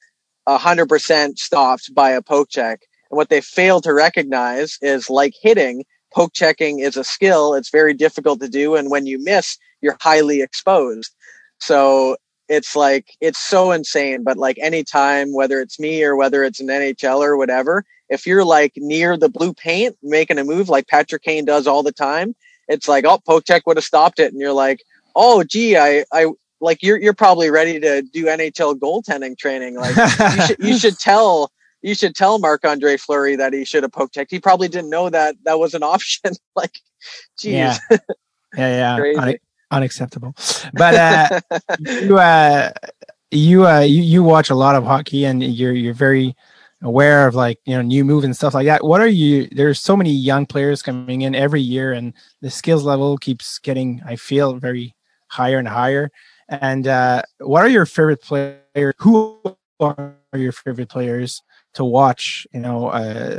hundred percent stopped by a poke check. And what they fail to recognize is like hitting, poke checking is a skill. It's very difficult to do, and when you miss, you're highly exposed. So it's like it's so insane but like anytime whether it's me or whether it's an nhl or whatever if you're like near the blue paint making a move like patrick kane does all the time it's like oh poke check would have stopped it and you're like oh gee i i like you're you're probably ready to do nhl goaltending training like you should you should tell you should tell Marc Andre Fleury that he should have poke checked. He probably didn't know that that was an option. like, geez, yeah, yeah, yeah. Unacceptable. But uh, you, uh, you, uh, you, you watch a lot of hockey, and you're you're very aware of like you know new move and stuff like that. What are you? There's so many young players coming in every year, and the skills level keeps getting, I feel, very higher and higher. And uh, what are your favorite players? Who are your favorite players to watch? You know, uh,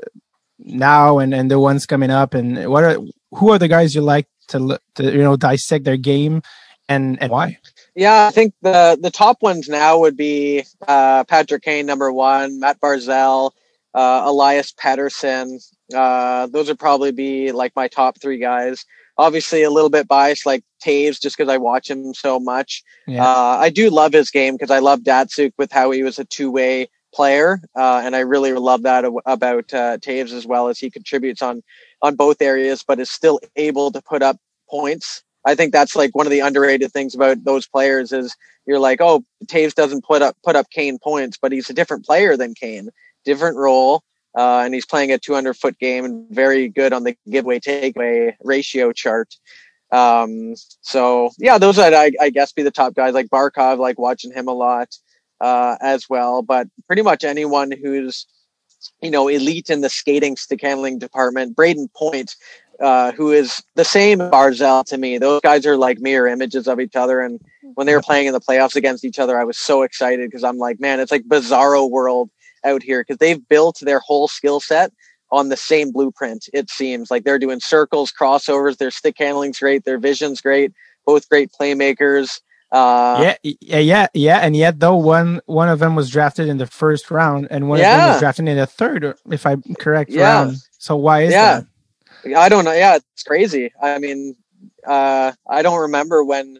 now and and the ones coming up, and what are who are the guys you like to look to you know dissect their game, and and why? Yeah, I think the the top ones now would be uh, Patrick Kane, number one, Mat Barzal, uh, Elias Pettersson. Uh, those would probably be like my top three guys. Obviously, a little bit biased, like Toews, just because I watch him so much. Yeah. Uh, I do love his game because I love Datsyuk with how he was a two way player, uh, and I really love that about uh, Toews as well as he contributes on on both areas, but is still able to put up points. I think that's like one of the underrated things about those players is you're like, oh, Toews doesn't put up put up Kane points, but he's a different player than Kane, different role, uh, and he's playing a 200 foot game and very good on the giveaway takeaway ratio chart. Um, so yeah, those I'd, I, I guess be the top guys like Barkov, like watching him a lot uh, as well. But pretty much anyone who's you know elite in the skating stick handling department. Brayden Point, uh, who is the same Barzal to me. Those guys are like mirror images of each other. And when they were playing in the playoffs against each other, I was so excited because I'm like, man, it's like bizarro world out here because they've built their whole skill set on the same blueprint. It seems like they're doing circles, crossovers. Their stick handling's great. Their vision's great. Both great playmakers. Uh, yeah, yeah, yeah, yeah. And yet, though, one one of them was drafted in the first round, and one of them was drafted in the third, if I'm correct. Yeah. Round. So why is Yeah. that? I don't know. Yeah, it's crazy. I mean, uh, I don't remember when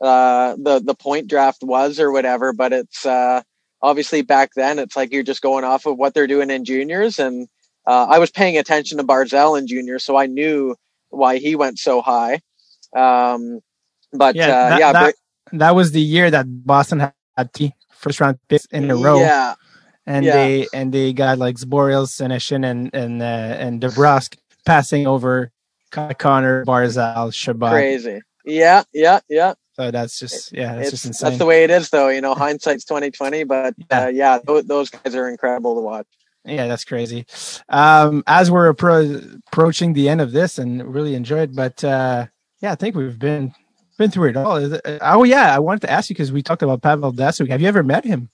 uh, the the point draft was or whatever, but it's uh, obviously back then. It's like you're just going off of what they're doing in juniors, and uh, I was paying attention to Barzal in juniors, so I knew why he went so high. Um, but Yeah, uh, that, yeah, that, that was the year that Boston had three first round picks in a row, yeah, and yeah. they and they got like Zboril, Senyshyn, and and uh, and DeBrusk passing over Connor, Barzal, Chabot. crazy. Yeah, yeah, yeah. So that's just yeah, that's it's, just insane. that's the way it is, though. You know, hindsight's twenty twenty. But uh, yeah, those, those guys are incredible to watch. Yeah, that's crazy. Um, as we're appro- approaching the end of this, and really enjoyed, but uh, yeah, I think we've been been through it all. Oh yeah, I wanted to ask you because we talked about Pavel Datsyuk. Have you ever met him?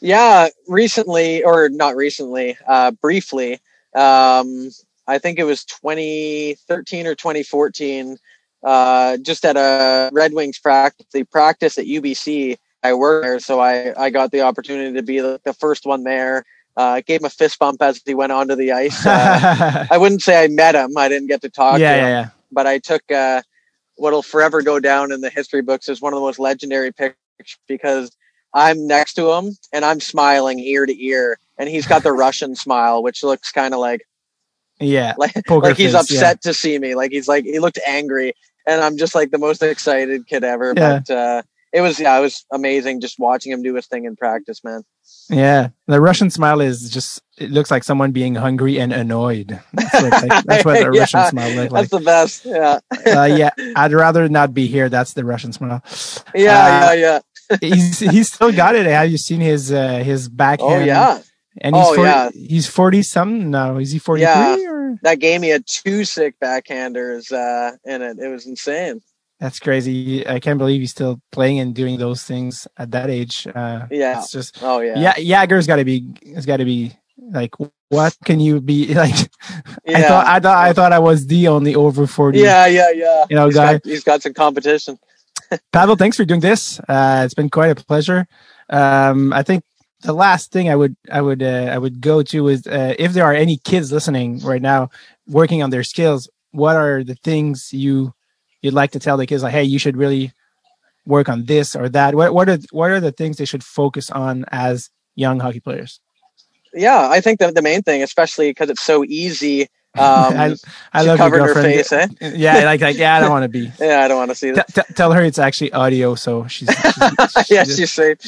Yeah, recently or not recently, uh, briefly. Um, I think it was 2013 or 2014. Uh, just at a Red Wings practice, they practice at UBC. I work there, so I I got the opportunity to be the, the first one there. Uh, gave him a fist bump as he went onto the ice. Uh, I wouldn't say I met him. I didn't get to talk yeah, to him yeah, yeah. but I took uh, what'll forever go down in the history books as one of the most legendary pictures because I'm next to him and I'm smiling ear to ear, and he's got the Russian smile, which looks kind of like Yeah, like, like he's face, upset to see me. Like he's like he looked angry, and I'm just like the most excited kid ever. Yeah. But uh, it was yeah, it was amazing just watching him do his thing in practice, man. Yeah, the Russian smile is just, it looks like someone being hungry and annoyed. That's what, like, that's what the Yeah, Russian smile looks like. That's the best. Yeah, Uh, yeah, I'd rather not be here. That's the Russian smile. yeah, Uh, yeah, yeah. He's he's still got it. Have you seen his uh, his backhand? Oh yeah, and he's Oh, 40, yeah. he's forty something now. Is he forty three Yeah. or? that game he had two sick backhanders uh, in it. It was insane. That's crazy. I can't believe he's still playing and doing those things at that age. Uh, Yeah. it's just Oh yeah, yeah. Jagr's got to be. It's got to be like what can you be like? yeah. I thought I thought I thought I was the only over forty. yeah, yeah, yeah. You know, he's guy. got, he's got some competition. Pavel, thanks for doing this. Uh, it's been quite a pleasure. Um, I think the last thing I would I would uh, I would go to is uh, if there are any kids listening right now working on their skills, what are the things you you'd like to tell the kids like, hey, you should really work on this or that? What what are what are the things they should focus on as young hockey players? Yeah, I think that the main thing, especially because it's so easy. Um, I, I she's love covering her face, eh? Yeah, like like yeah, I don't want to be. Yeah, I don't want to see T- that. t- tell her it's actually audio, so she's she's, yeah, she's, she's safe.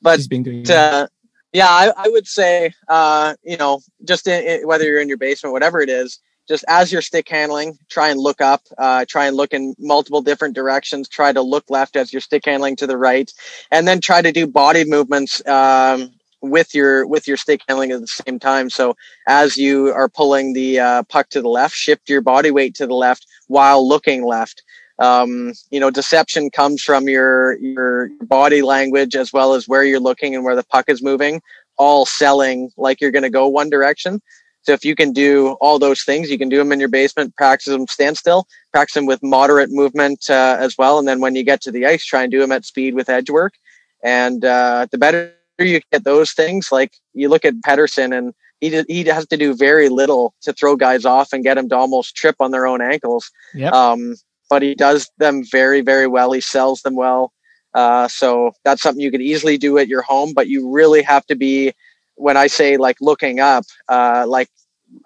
But she's doing. uh, yeah, I, I would say, uh, you know, just in, in, whether you're in your basement, whatever it is, just as you're stick handling, try and look up, uh, try and look in multiple different directions. Try to look left as you're stick handling to the right, and then try to do body movements um, with your with your stick handling at the same time. So as you are pulling the uh, puck to the left, shift your body weight to the left while looking left. Um, you know, deception comes from your your body language as well as where you're looking and where the puck is moving, all selling like you're going to go one direction. So if you can do all those things, you can do them in your basement, practice them standstill, practice them with moderate movement uh, as well. And then when you get to the ice, try and do them at speed with edge work. And uh, the better you get those things, like you look at Pettersson and he, he has to do very little to throw guys off and get them to almost trip on their own ankles. Yep. Um, but he does them very, very well. He sells them well. Uh, so that's something you could easily do at your home, but you really have to be, when I say like looking up, uh, like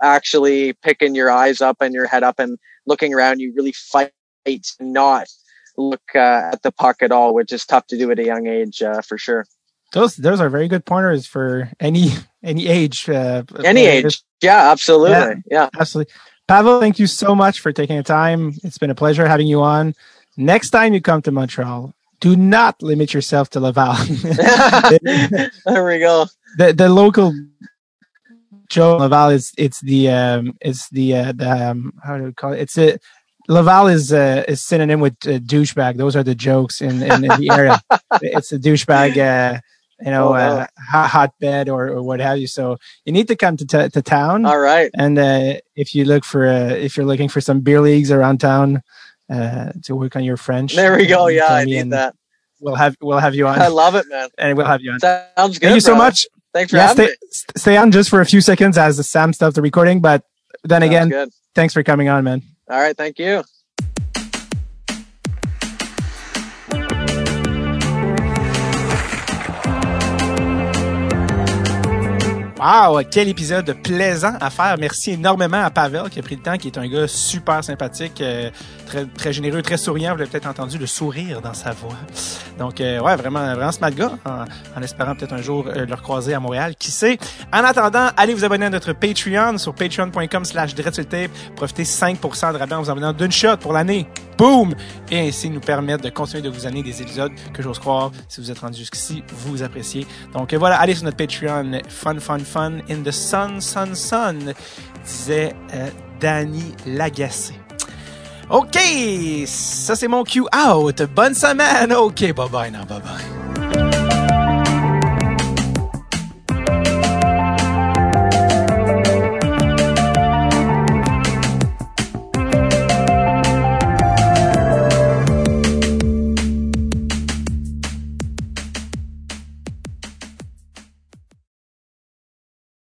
actually picking your eyes up and your head up and looking around, you really fight not look uh, at the puck at all, which is tough to do at a young age uh, for sure. those those are very good pointers for any any age. Uh, Any age. Yeah, absolutely. Yeah. Yeah. Absolutely. Pavel, thank you so much for taking the time. It's been a pleasure having you on. Next time you come to Montreal, do not limit yourself to Laval. there we go. the the local Joe Laval is it's the um it's the uh, the um how do we call it? It's a Laval is uh, is synonym with uh, douchebag. Those are the jokes in, in, in the area. it's a douchebag, uh, you know, Oh, wow. uh, hot, hotbed or, or what have you. So you need to come to t- to town. All right. And uh, if you look for uh, if you're looking for some beer leagues around town uh, to work on your French, There we go. Yeah, I need that. We'll have we'll have you on, I love it, man. and we'll have you on. Sounds good. Thank you so much. Thanks for Yeah, having stay, me. stay on just for a few seconds as the Sam stopped the recording. But then Sounds again, good. thanks for coming on, man. All right. Thank you. Wow, quel épisode plaisant à faire. Merci énormément à Pavel qui a pris le temps, qui est un gars super sympathique, euh, très, généreux, très souriant. Vous l'avez peut-être entendu le sourire dans sa voix. Donc, euh, ouais, vraiment, vraiment smart gars, en, espérant peut-être un jour euh, le recroiser à Montréal. Qui sait? En attendant, allez vous abonner à notre Patreon sur patreon.com slash Profitez 5% de rabais en vous en venant d'une shot pour l'année. Boom! Et ainsi nous permettre de continuer de vous amener des épisodes que j'ose croire, si vous êtes rendu jusqu'ici, vous appréciez. Donc euh, voilà, allez sur notre Patreon, fun, fun, fun, in the sun, sun, sun, disait euh, Danny Lagacé. OK, ça c'est mon cue out. Bonne semaine. OK, bye bye, non, bye bye.